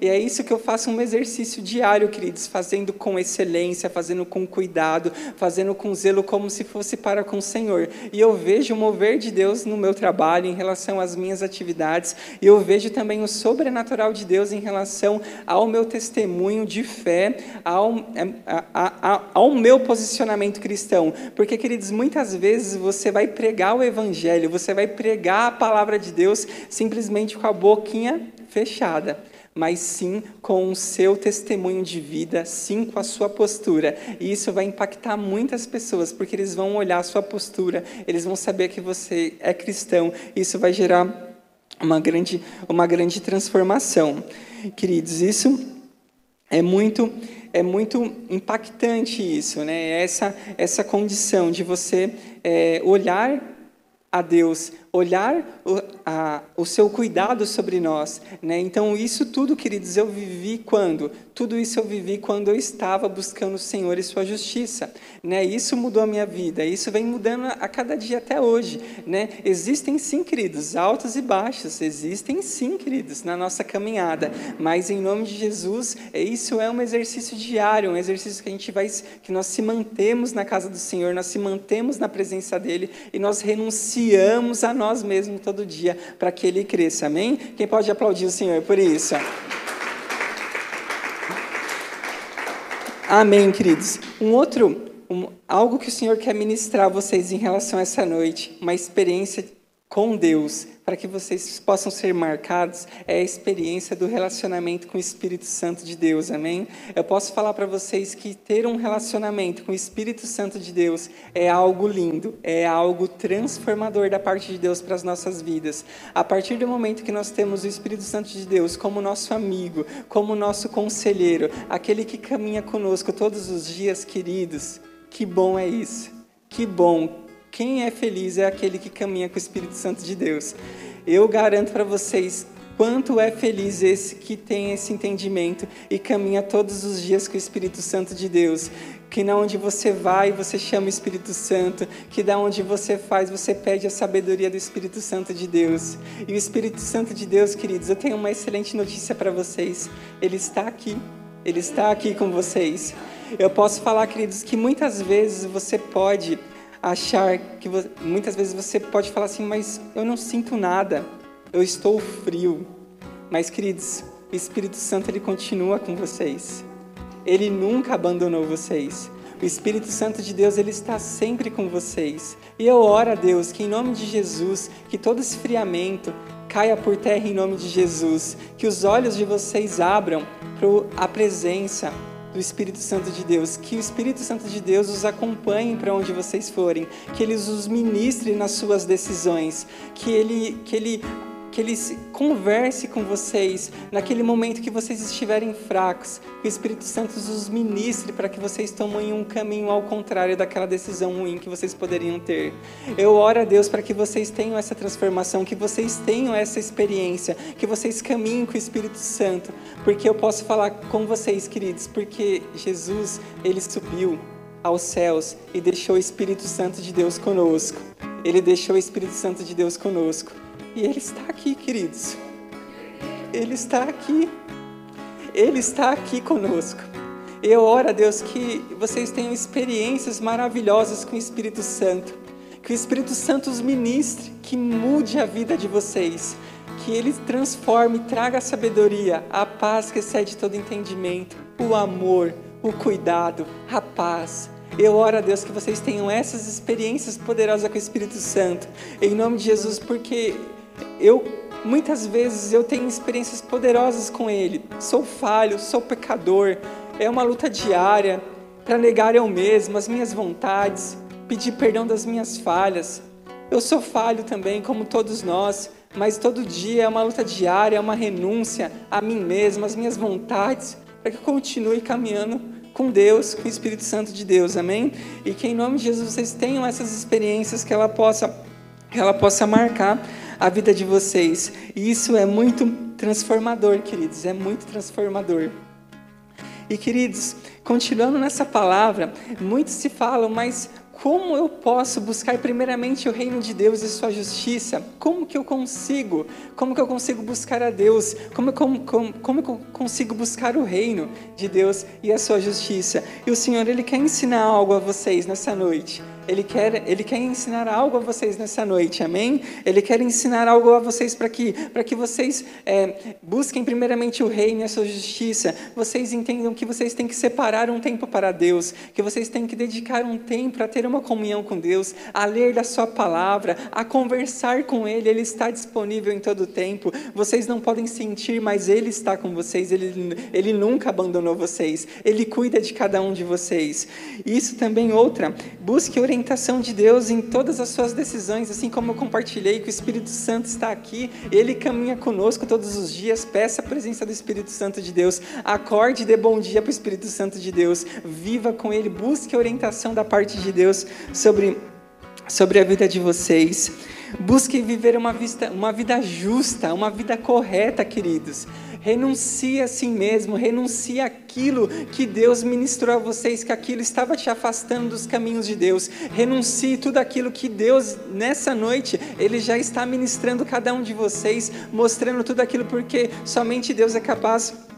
e é isso que eu faço um exercício diário, queridos, fazendo com excelência, fazendo com cuidado, fazendo com zelo como se fosse para com o Senhor. E eu vejo o mover de Deus no meu trabalho em relação às minhas atividades, e eu vejo também o sobrenatural de Deus em relação ao meu testemunho de fé ao, ao, ao meu posicionamento cristão. Porque, queridos, muitas vezes você vai pregar o Evangelho, você vai pregar a palavra de Deus simplesmente com a boquinha fechada mas sim com o seu testemunho de vida, sim com a sua postura. E isso vai impactar muitas pessoas, porque eles vão olhar a sua postura, eles vão saber que você é cristão. Isso vai gerar uma grande, uma grande transformação. Queridos, isso é muito é muito impactante isso, né? Essa essa condição de você é, olhar a Deus, olhar o, a, o seu cuidado sobre nós. Né? Então, isso tudo, queridos, eu vivi quando? Tudo isso eu vivi quando eu estava buscando o Senhor e Sua justiça. Né? Isso mudou a minha vida, isso vem mudando a cada dia até hoje. Né? Existem sim, queridos, altos e baixos, existem sim, queridos, na nossa caminhada, mas em nome de Jesus, isso é um exercício diário, um exercício que a gente vai, que nós se mantemos na casa do Senhor, nós se mantemos na presença dEle e nós renunciamos a nós mesmos todo dia para que ele cresça. Amém? Quem pode aplaudir o Senhor por isso? Amém, queridos. Um outro, um, algo que o Senhor quer ministrar a vocês em relação a essa noite, uma experiência com Deus, para que vocês possam ser marcados, é a experiência do relacionamento com o Espírito Santo de Deus, amém? Eu posso falar para vocês que ter um relacionamento com o Espírito Santo de Deus é algo lindo, é algo transformador da parte de Deus para as nossas vidas. A partir do momento que nós temos o Espírito Santo de Deus como nosso amigo, como nosso conselheiro, aquele que caminha conosco todos os dias, queridos, que bom é isso. Que bom quem é feliz é aquele que caminha com o Espírito Santo de Deus. Eu garanto para vocês quanto é feliz esse que tem esse entendimento e caminha todos os dias com o Espírito Santo de Deus. Que na onde você vai, você chama o Espírito Santo, que da onde você faz, você pede a sabedoria do Espírito Santo de Deus. E o Espírito Santo de Deus, queridos, eu tenho uma excelente notícia para vocês. Ele está aqui. Ele está aqui com vocês. Eu posso falar, queridos, que muitas vezes você pode achar que você, muitas vezes você pode falar assim, mas eu não sinto nada, eu estou frio. Mas, queridos, o Espírito Santo ele continua com vocês. Ele nunca abandonou vocês. O Espírito Santo de Deus ele está sempre com vocês. E eu oro a Deus que em nome de Jesus, que todo esfriamento caia por terra em nome de Jesus, que os olhos de vocês abram para a presença, do Espírito Santo de Deus, que o Espírito Santo de Deus os acompanhe para onde vocês forem, que ele os ministre nas suas decisões, que ele que ele que Ele converse com vocês naquele momento que vocês estiverem fracos, que o Espírito Santo os ministre para que vocês tomem um caminho ao contrário daquela decisão ruim que vocês poderiam ter. Eu oro a Deus para que vocês tenham essa transformação, que vocês tenham essa experiência, que vocês caminhem com o Espírito Santo, porque eu posso falar com vocês, queridos, porque Jesus, ele subiu aos céus e deixou o Espírito Santo de Deus conosco. Ele deixou o Espírito Santo de Deus conosco. E Ele está aqui, queridos. Ele está aqui. Ele está aqui conosco. Eu oro a Deus que vocês tenham experiências maravilhosas com o Espírito Santo. Que o Espírito Santo os ministre, que mude a vida de vocês. Que Ele transforme, traga a sabedoria, a paz que excede todo entendimento, o amor, o cuidado, a paz. Eu oro a Deus que vocês tenham essas experiências poderosas com o Espírito Santo, em nome de Jesus, porque eu muitas vezes eu tenho experiências poderosas com Ele. Sou falho, sou pecador. É uma luta diária para negar eu mesmo, as minhas vontades, pedir perdão das minhas falhas. Eu sou falho também, como todos nós, mas todo dia é uma luta diária, é uma renúncia a mim mesmo, às minhas vontades, para que eu continue caminhando com Deus, com o Espírito Santo de Deus, amém? E que em nome de Jesus vocês tenham essas experiências que ela possa, que ela possa marcar a vida de vocês. E isso é muito transformador, queridos, é muito transformador. E queridos, continuando nessa palavra, muitos se falam, mas como eu posso buscar primeiramente o reino de Deus e sua justiça? Como que eu consigo? Como que eu consigo buscar a Deus? Como, como, como, como eu consigo buscar o reino de Deus e a sua justiça? E o Senhor, Ele quer ensinar algo a vocês nessa noite. Ele quer, ele quer ensinar algo a vocês nessa noite, amém? Ele quer ensinar algo a vocês para que, que vocês é, busquem primeiramente o reino e a sua justiça. Vocês entendam que vocês têm que separar um tempo para Deus, que vocês têm que dedicar um tempo a ter uma comunhão com Deus, a ler da Sua palavra, a conversar com Ele. Ele está disponível em todo o tempo. Vocês não podem sentir, mas Ele está com vocês. Ele, ele nunca abandonou vocês. Ele cuida de cada um de vocês. Isso também outra. Busque orientação orientação de Deus em todas as suas decisões, assim como eu compartilhei que o Espírito Santo está aqui, ele caminha conosco todos os dias. Peça a presença do Espírito Santo de Deus. Acorde e dê bom dia para o Espírito Santo de Deus. Viva com ele, busque a orientação da parte de Deus sobre, sobre a vida de vocês. Busque viver uma, vista, uma vida justa, uma vida correta, queridos. Renuncie a si mesmo, renuncie aquilo que Deus ministrou a vocês, que aquilo estava te afastando dos caminhos de Deus. Renuncie tudo aquilo que Deus, nessa noite, Ele já está ministrando cada um de vocês, mostrando tudo aquilo, porque somente Deus é capaz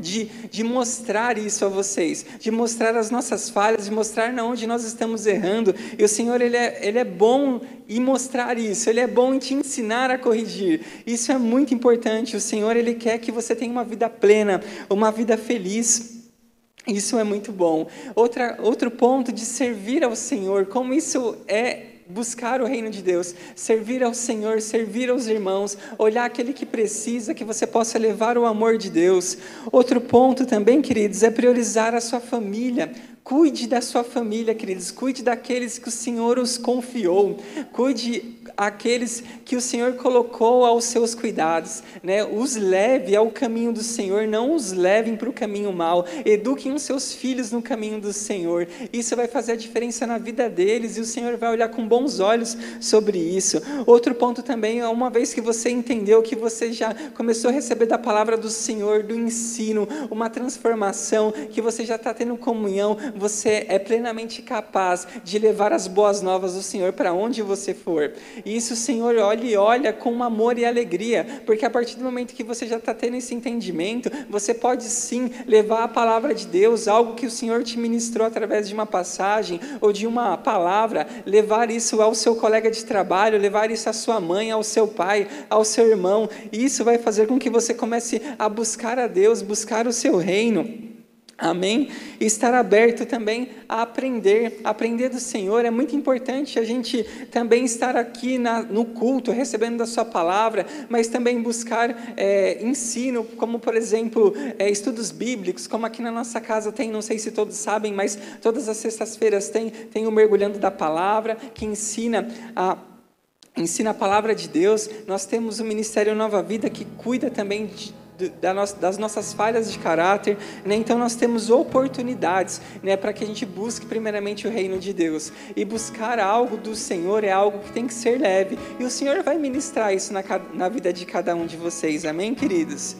de, de mostrar isso a vocês, de mostrar as nossas falhas, de mostrar na onde nós estamos errando. E o Senhor, Ele é, ele é bom em mostrar isso, Ele é bom em te ensinar a corrigir. Isso é muito importante. O Senhor, Ele quer que você tenha uma vida plena, uma vida feliz. Isso é muito bom. Outra, outro ponto de servir ao Senhor, como isso é buscar o reino de Deus, servir ao Senhor, servir aos irmãos, olhar aquele que precisa, que você possa levar o amor de Deus. Outro ponto também, queridos, é priorizar a sua família. Cuide da sua família, queridos. Cuide daqueles que o Senhor os confiou. Cuide aqueles que o Senhor colocou aos seus cuidados. Né? Os leve ao caminho do Senhor, não os levem para o caminho mal. Eduquem os seus filhos no caminho do Senhor. Isso vai fazer a diferença na vida deles e o Senhor vai olhar com bons olhos sobre isso. Outro ponto também é uma vez que você entendeu que você já começou a receber da palavra do Senhor, do ensino, uma transformação, que você já está tendo comunhão você é plenamente capaz de levar as boas novas do Senhor para onde você for. E isso o Senhor olha e olha com amor e alegria, porque a partir do momento que você já está tendo esse entendimento, você pode sim levar a palavra de Deus, algo que o Senhor te ministrou através de uma passagem ou de uma palavra, levar isso ao seu colega de trabalho, levar isso à sua mãe, ao seu pai, ao seu irmão. E isso vai fazer com que você comece a buscar a Deus, buscar o seu reino. Amém? E estar aberto também a aprender, aprender do Senhor. É muito importante a gente também estar aqui na, no culto, recebendo da Sua palavra, mas também buscar é, ensino, como por exemplo, é, estudos bíblicos, como aqui na nossa casa tem, não sei se todos sabem, mas todas as sextas-feiras tem, tem o Mergulhando da Palavra, que ensina a ensina a palavra de Deus. Nós temos o Ministério Nova Vida que cuida também de das nossas falhas de caráter, né? então nós temos oportunidades né, para que a gente busque primeiramente o reino de Deus. E buscar algo do Senhor é algo que tem que ser leve. E o Senhor vai ministrar isso na, na vida de cada um de vocês. Amém, queridos?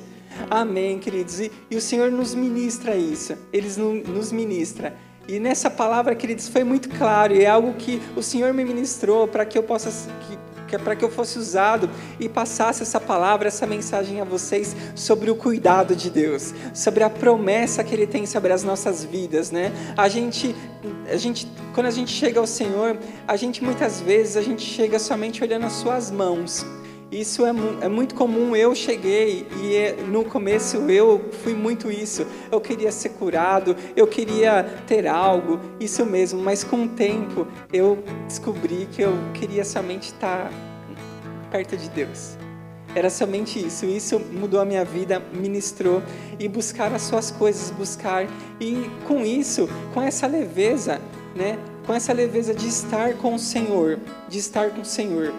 Amém, queridos. E, e o Senhor nos ministra isso. Ele nos ministra. E nessa palavra, queridos, foi muito claro e é algo que o Senhor me ministrou para que eu possa que é para que eu fosse usado e passasse essa palavra, essa mensagem a vocês sobre o cuidado de Deus, sobre a promessa que Ele tem sobre as nossas vidas, né? A gente, a gente, quando a gente chega ao Senhor, a gente muitas vezes a gente chega somente olhando as Suas mãos. Isso é, é, muito comum. Eu cheguei e é, no começo eu fui muito isso. Eu queria ser curado, eu queria ter algo, isso mesmo. Mas com o tempo eu descobri que eu queria somente estar perto de Deus. Era somente isso. Isso mudou a minha vida, ministrou e buscar as suas coisas, buscar e com isso, com essa leveza, né? Com essa leveza de estar com o Senhor, de estar com o Senhor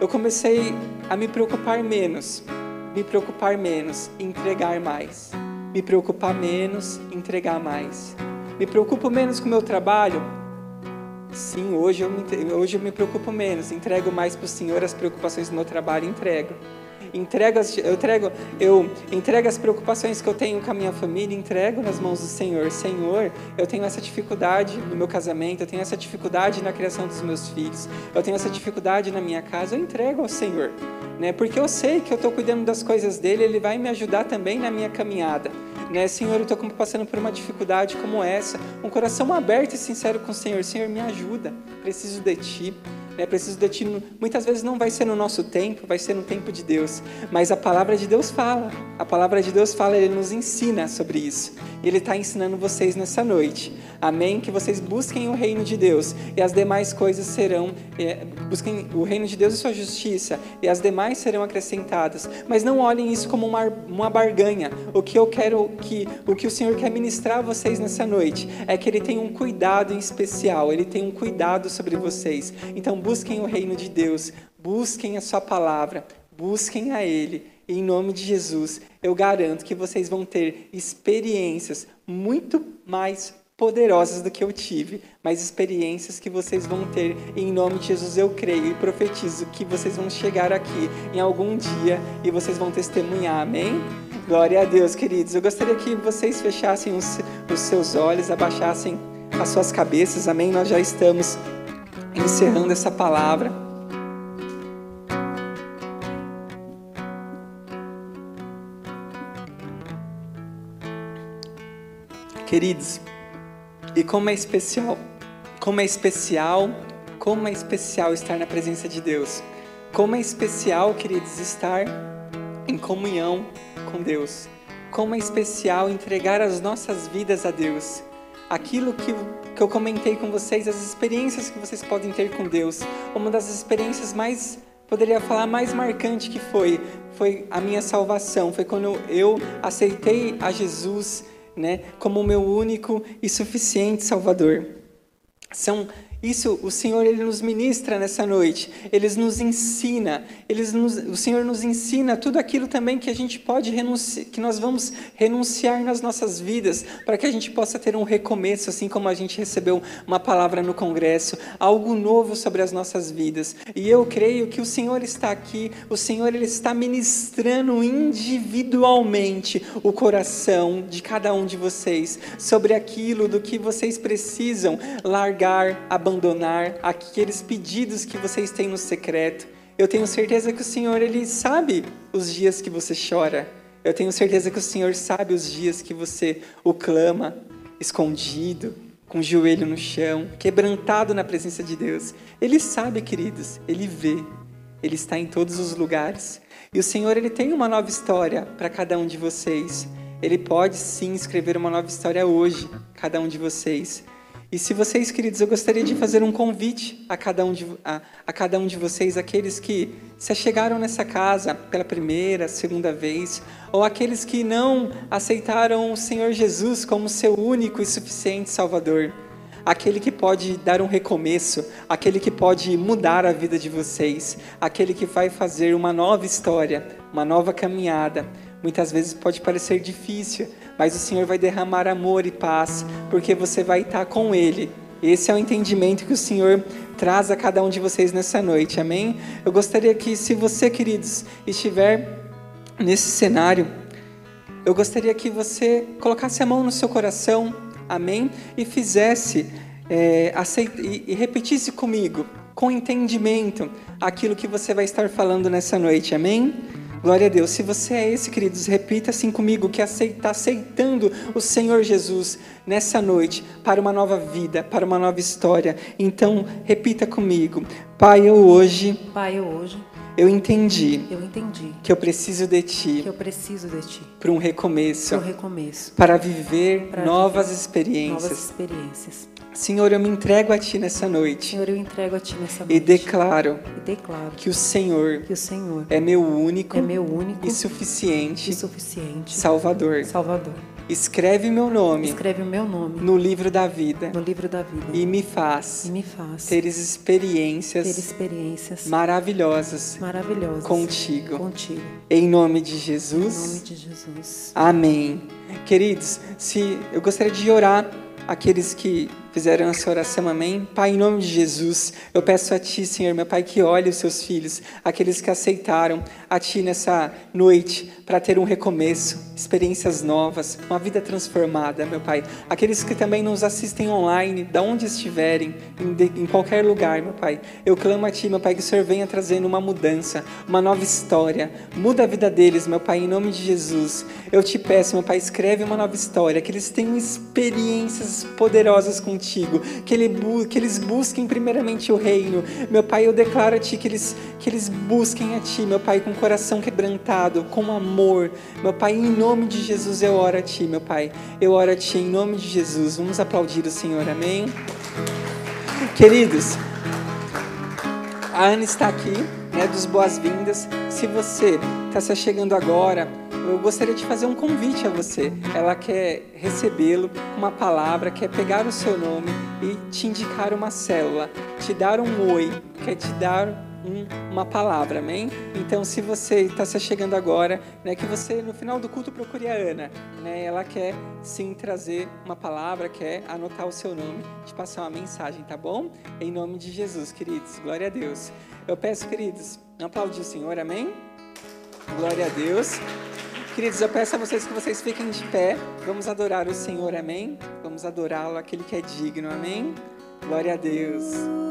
eu comecei a me preocupar menos, me preocupar menos, entregar mais, me preocupar menos, entregar mais. Me preocupo menos com o meu trabalho? Sim, hoje eu me, hoje eu me preocupo menos, entrego mais para o Senhor as preocupações do meu trabalho, entrego entrego as, eu, entrego, eu entrego as preocupações que eu tenho com a minha família, entrego nas mãos do Senhor. Senhor, eu tenho essa dificuldade no meu casamento, eu tenho essa dificuldade na criação dos meus filhos, eu tenho essa dificuldade na minha casa, eu entrego ao Senhor. Né? Porque eu sei que eu estou cuidando das coisas dele, ele vai me ajudar também na minha caminhada. Né? Senhor, eu estou passando por uma dificuldade como essa, um coração aberto e sincero com o Senhor. Senhor, me ajuda, preciso de Ti. É preciso de ti. Muitas vezes não vai ser no nosso tempo, vai ser no tempo de Deus. Mas a palavra de Deus fala. A palavra de Deus fala, Ele nos ensina sobre isso. Ele está ensinando vocês nessa noite. Amém? Que vocês busquem o reino de Deus e as demais coisas serão. É, busquem o reino de Deus e sua justiça e as demais serão acrescentadas. Mas não olhem isso como uma, uma barganha. O que eu quero que o que o Senhor quer ministrar a vocês nessa noite é que Ele tem um cuidado em especial. Ele tem um cuidado sobre vocês. Então busquem o reino de Deus, busquem a sua palavra, busquem a Ele. Em nome de Jesus, eu garanto que vocês vão ter experiências muito mais poderosas do que eu tive, mas experiências que vocês vão ter. Em nome de Jesus, eu creio e profetizo que vocês vão chegar aqui em algum dia e vocês vão testemunhar. Amém? Glória a Deus, queridos. Eu gostaria que vocês fechassem os, os seus olhos, abaixassem as suas cabeças. Amém? Nós já estamos encerrando essa palavra. Queridos, e como é especial, como é especial, como é especial estar na presença de Deus. Como é especial, queridos, estar em comunhão com Deus. Como é especial entregar as nossas vidas a Deus aquilo que, que eu comentei com vocês, as experiências que vocês podem ter com Deus. Uma das experiências mais, poderia falar, mais marcante que foi, foi a minha salvação. Foi quando eu aceitei a Jesus né, como o meu único e suficiente Salvador. São isso o Senhor ele nos ministra nessa noite. Ele nos ensina. Ele nos, o Senhor nos ensina tudo aquilo também que a gente pode renunciar, que nós vamos renunciar nas nossas vidas, para que a gente possa ter um recomeço, assim como a gente recebeu uma palavra no congresso, algo novo sobre as nossas vidas. E eu creio que o Senhor está aqui. O Senhor ele está ministrando individualmente o coração de cada um de vocês sobre aquilo do que vocês precisam largar, abandonar abandonar aqueles pedidos que vocês têm no secreto. Eu tenho certeza que o Senhor ele sabe os dias que você chora. Eu tenho certeza que o Senhor sabe os dias que você o clama escondido, com o joelho no chão, quebrantado na presença de Deus. Ele sabe, queridos, ele vê. Ele está em todos os lugares. E o Senhor ele tem uma nova história para cada um de vocês. Ele pode sim escrever uma nova história hoje, cada um de vocês. E se vocês, queridos, eu gostaria de fazer um convite a cada um de, a, a cada um de vocês, aqueles que se chegaram nessa casa pela primeira, segunda vez, ou aqueles que não aceitaram o Senhor Jesus como seu único e suficiente Salvador, aquele que pode dar um recomeço, aquele que pode mudar a vida de vocês, aquele que vai fazer uma nova história, uma nova caminhada. Muitas vezes pode parecer difícil, mas o Senhor vai derramar amor e paz, porque você vai estar com Ele. Esse é o entendimento que o Senhor traz a cada um de vocês nessa noite, amém? Eu gostaria que, se você, queridos, estiver nesse cenário, eu gostaria que você colocasse a mão no seu coração amém? E fizesse, é, aceita, e, e repetisse comigo, com entendimento, aquilo que você vai estar falando nessa noite, amém? Glória a Deus. Se você é esse, queridos, repita assim comigo que está aceitando o Senhor Jesus nessa noite para uma nova vida, para uma nova história. Então, repita comigo. Pai, eu hoje. Pai, eu hoje. Eu entendi. Eu entendi. Que eu preciso de ti. Que eu preciso de ti. Para um recomeço. Para um recomeço. Para viver Para novas viver experiências. Novas experiências. Senhor, eu me entrego a Ti nessa noite. Senhor, eu entrego a Ti nessa noite. E declaro, e declaro que o Senhor, que o Senhor é meu único, é meu único e suficiente, e suficiente Salvador. Salvador. Escreve meu nome. Escreve o meu nome no livro da vida. No livro da vida. E me faz. E me faz ter experiências. Ter experiências maravilhosas. Maravilhosas. Contigo. Contigo. Em nome de Jesus. Em nome de Jesus. Amém. Queridos, se eu gostaria de orar aqueles que fizeram essa oração, amém? Pai, em nome de Jesus, eu peço a Ti, Senhor, meu Pai, que olhe os seus filhos, aqueles que aceitaram a Ti nessa noite para ter um recomeço, experiências novas, uma vida transformada, meu Pai. Aqueles que também nos assistem online, da onde estiverem, em, em qualquer lugar, meu Pai. Eu clamo a Ti, meu Pai, que o Senhor venha trazendo uma mudança, uma nova história. Muda a vida deles, meu Pai, em nome de Jesus. Eu te peço, meu Pai, escreve uma nova história, que eles tenham experiências poderosas contigo que, ele, que eles busquem primeiramente o reino. Meu Pai, eu declaro a Ti que eles, que eles busquem a Ti, meu Pai, com coração quebrantado, com amor. Meu Pai, em nome de Jesus eu oro a Ti, meu Pai. Eu oro a Ti em nome de Jesus. Vamos aplaudir o Senhor, amém? Queridos, a Ana está aqui, né, dos boas-vindas. Se você está se chegando agora, eu gostaria de fazer um convite a você. Ela quer recebê-lo uma palavra, quer pegar o seu nome e te indicar uma célula, te dar um oi, quer te dar um, uma palavra, amém? Então, se você está se chegando agora, né, que você no final do culto procure a Ana, né? Ela quer sim trazer uma palavra, quer anotar o seu nome, te passar uma mensagem, tá bom? Em nome de Jesus, queridos, glória a Deus. Eu peço, queridos, aplaudir o Senhor, amém? Glória a Deus. Queridos, eu peço a vocês que vocês fiquem de pé. Vamos adorar o Senhor, amém? Vamos adorá-lo, aquele que é digno, amém? Glória a Deus.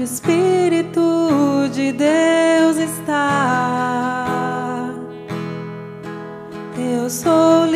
Onde o Espírito de Deus está, eu sou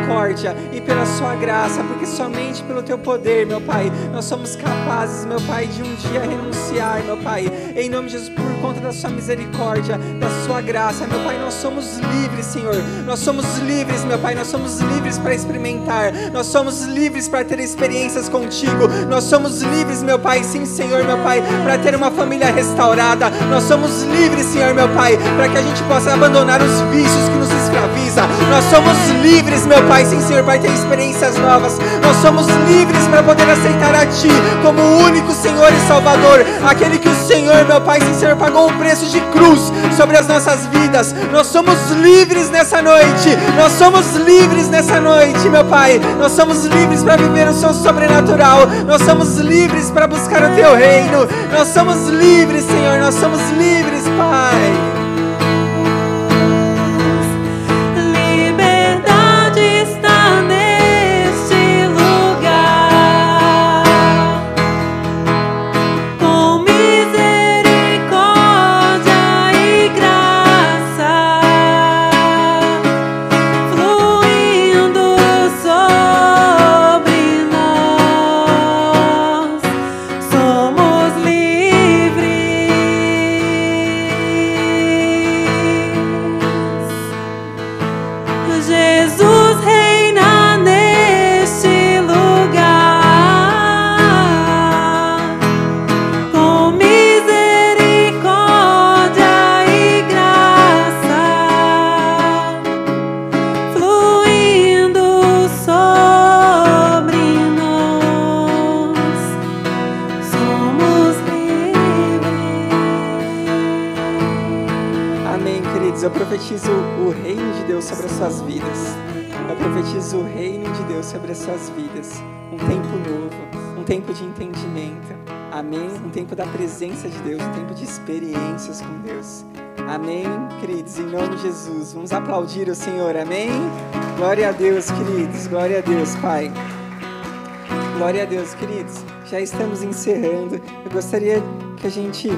misericórdia e pela Sua graça, porque somente pelo Teu poder, meu Pai, nós somos capazes, meu Pai, de um dia renunciar, meu Pai, em nome de Jesus, por conta da Sua misericórdia, da Sua graça, meu Pai, nós somos livres, Senhor, nós somos livres, meu Pai, nós somos livres para experimentar, nós somos livres para ter experiências contigo, nós somos livres, meu Pai, sim, Senhor, meu Pai, para ter uma família restaurada, nós somos livres, Senhor, meu Pai, para que a gente possa abandonar os vícios que nos escraviza, nós somos livres, meu Pai, sim, Senhor, para ter experiências novas, nós somos livres para poder aceitar a Ti como o único Senhor e Salvador, aquele que o Senhor, meu Pai, sim, Senhor, pagou um preço de cruz sobre as nossas vidas, nós somos livres nessa noite, nós somos livres nessa noite, meu Pai, nós somos livres para viver o Seu sobrenatural, nós somos livres para buscar o Teu reino, nós somos livres, Senhor, nós somos livres, Pai. Eu profetizo o reino de Deus sobre as suas vidas. Eu profetizo o reino de Deus sobre as suas vidas. Um tempo novo, um tempo de entendimento. Amém? Um tempo da presença de Deus, um tempo de experiências com Deus. Amém, queridos, em nome de Jesus. Vamos aplaudir o Senhor, amém? Glória a Deus, queridos, glória a Deus, Pai. Glória a Deus, queridos. Já estamos encerrando. Eu gostaria que a gente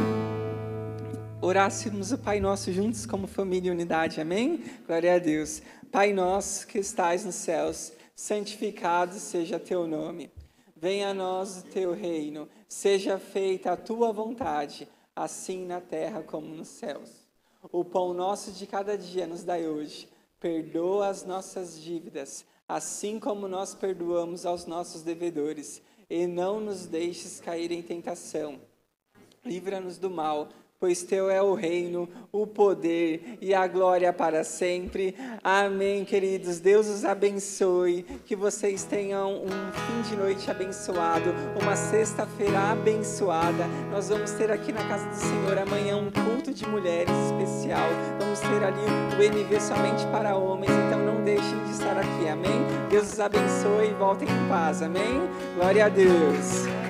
orássemos o Pai Nosso juntos como família e unidade, amém? Glória a Deus. Pai nosso que estais nos céus, santificado seja teu nome. Venha a nós o teu reino, seja feita a tua vontade, assim na terra como nos céus. O pão nosso de cada dia nos dai hoje. Perdoa as nossas dívidas, assim como nós perdoamos aos nossos devedores, e não nos deixes cair em tentação. Livra-nos do mal, pois teu é o reino, o poder e a glória para sempre. Amém, queridos. Deus os abençoe. Que vocês tenham um fim de noite abençoado, uma sexta-feira abençoada. Nós vamos ter aqui na casa do Senhor amanhã um culto de mulheres especial. Vamos ter ali o MV somente para homens, então não deixem de estar aqui. Amém? Deus os abençoe e voltem em paz. Amém? Glória a Deus.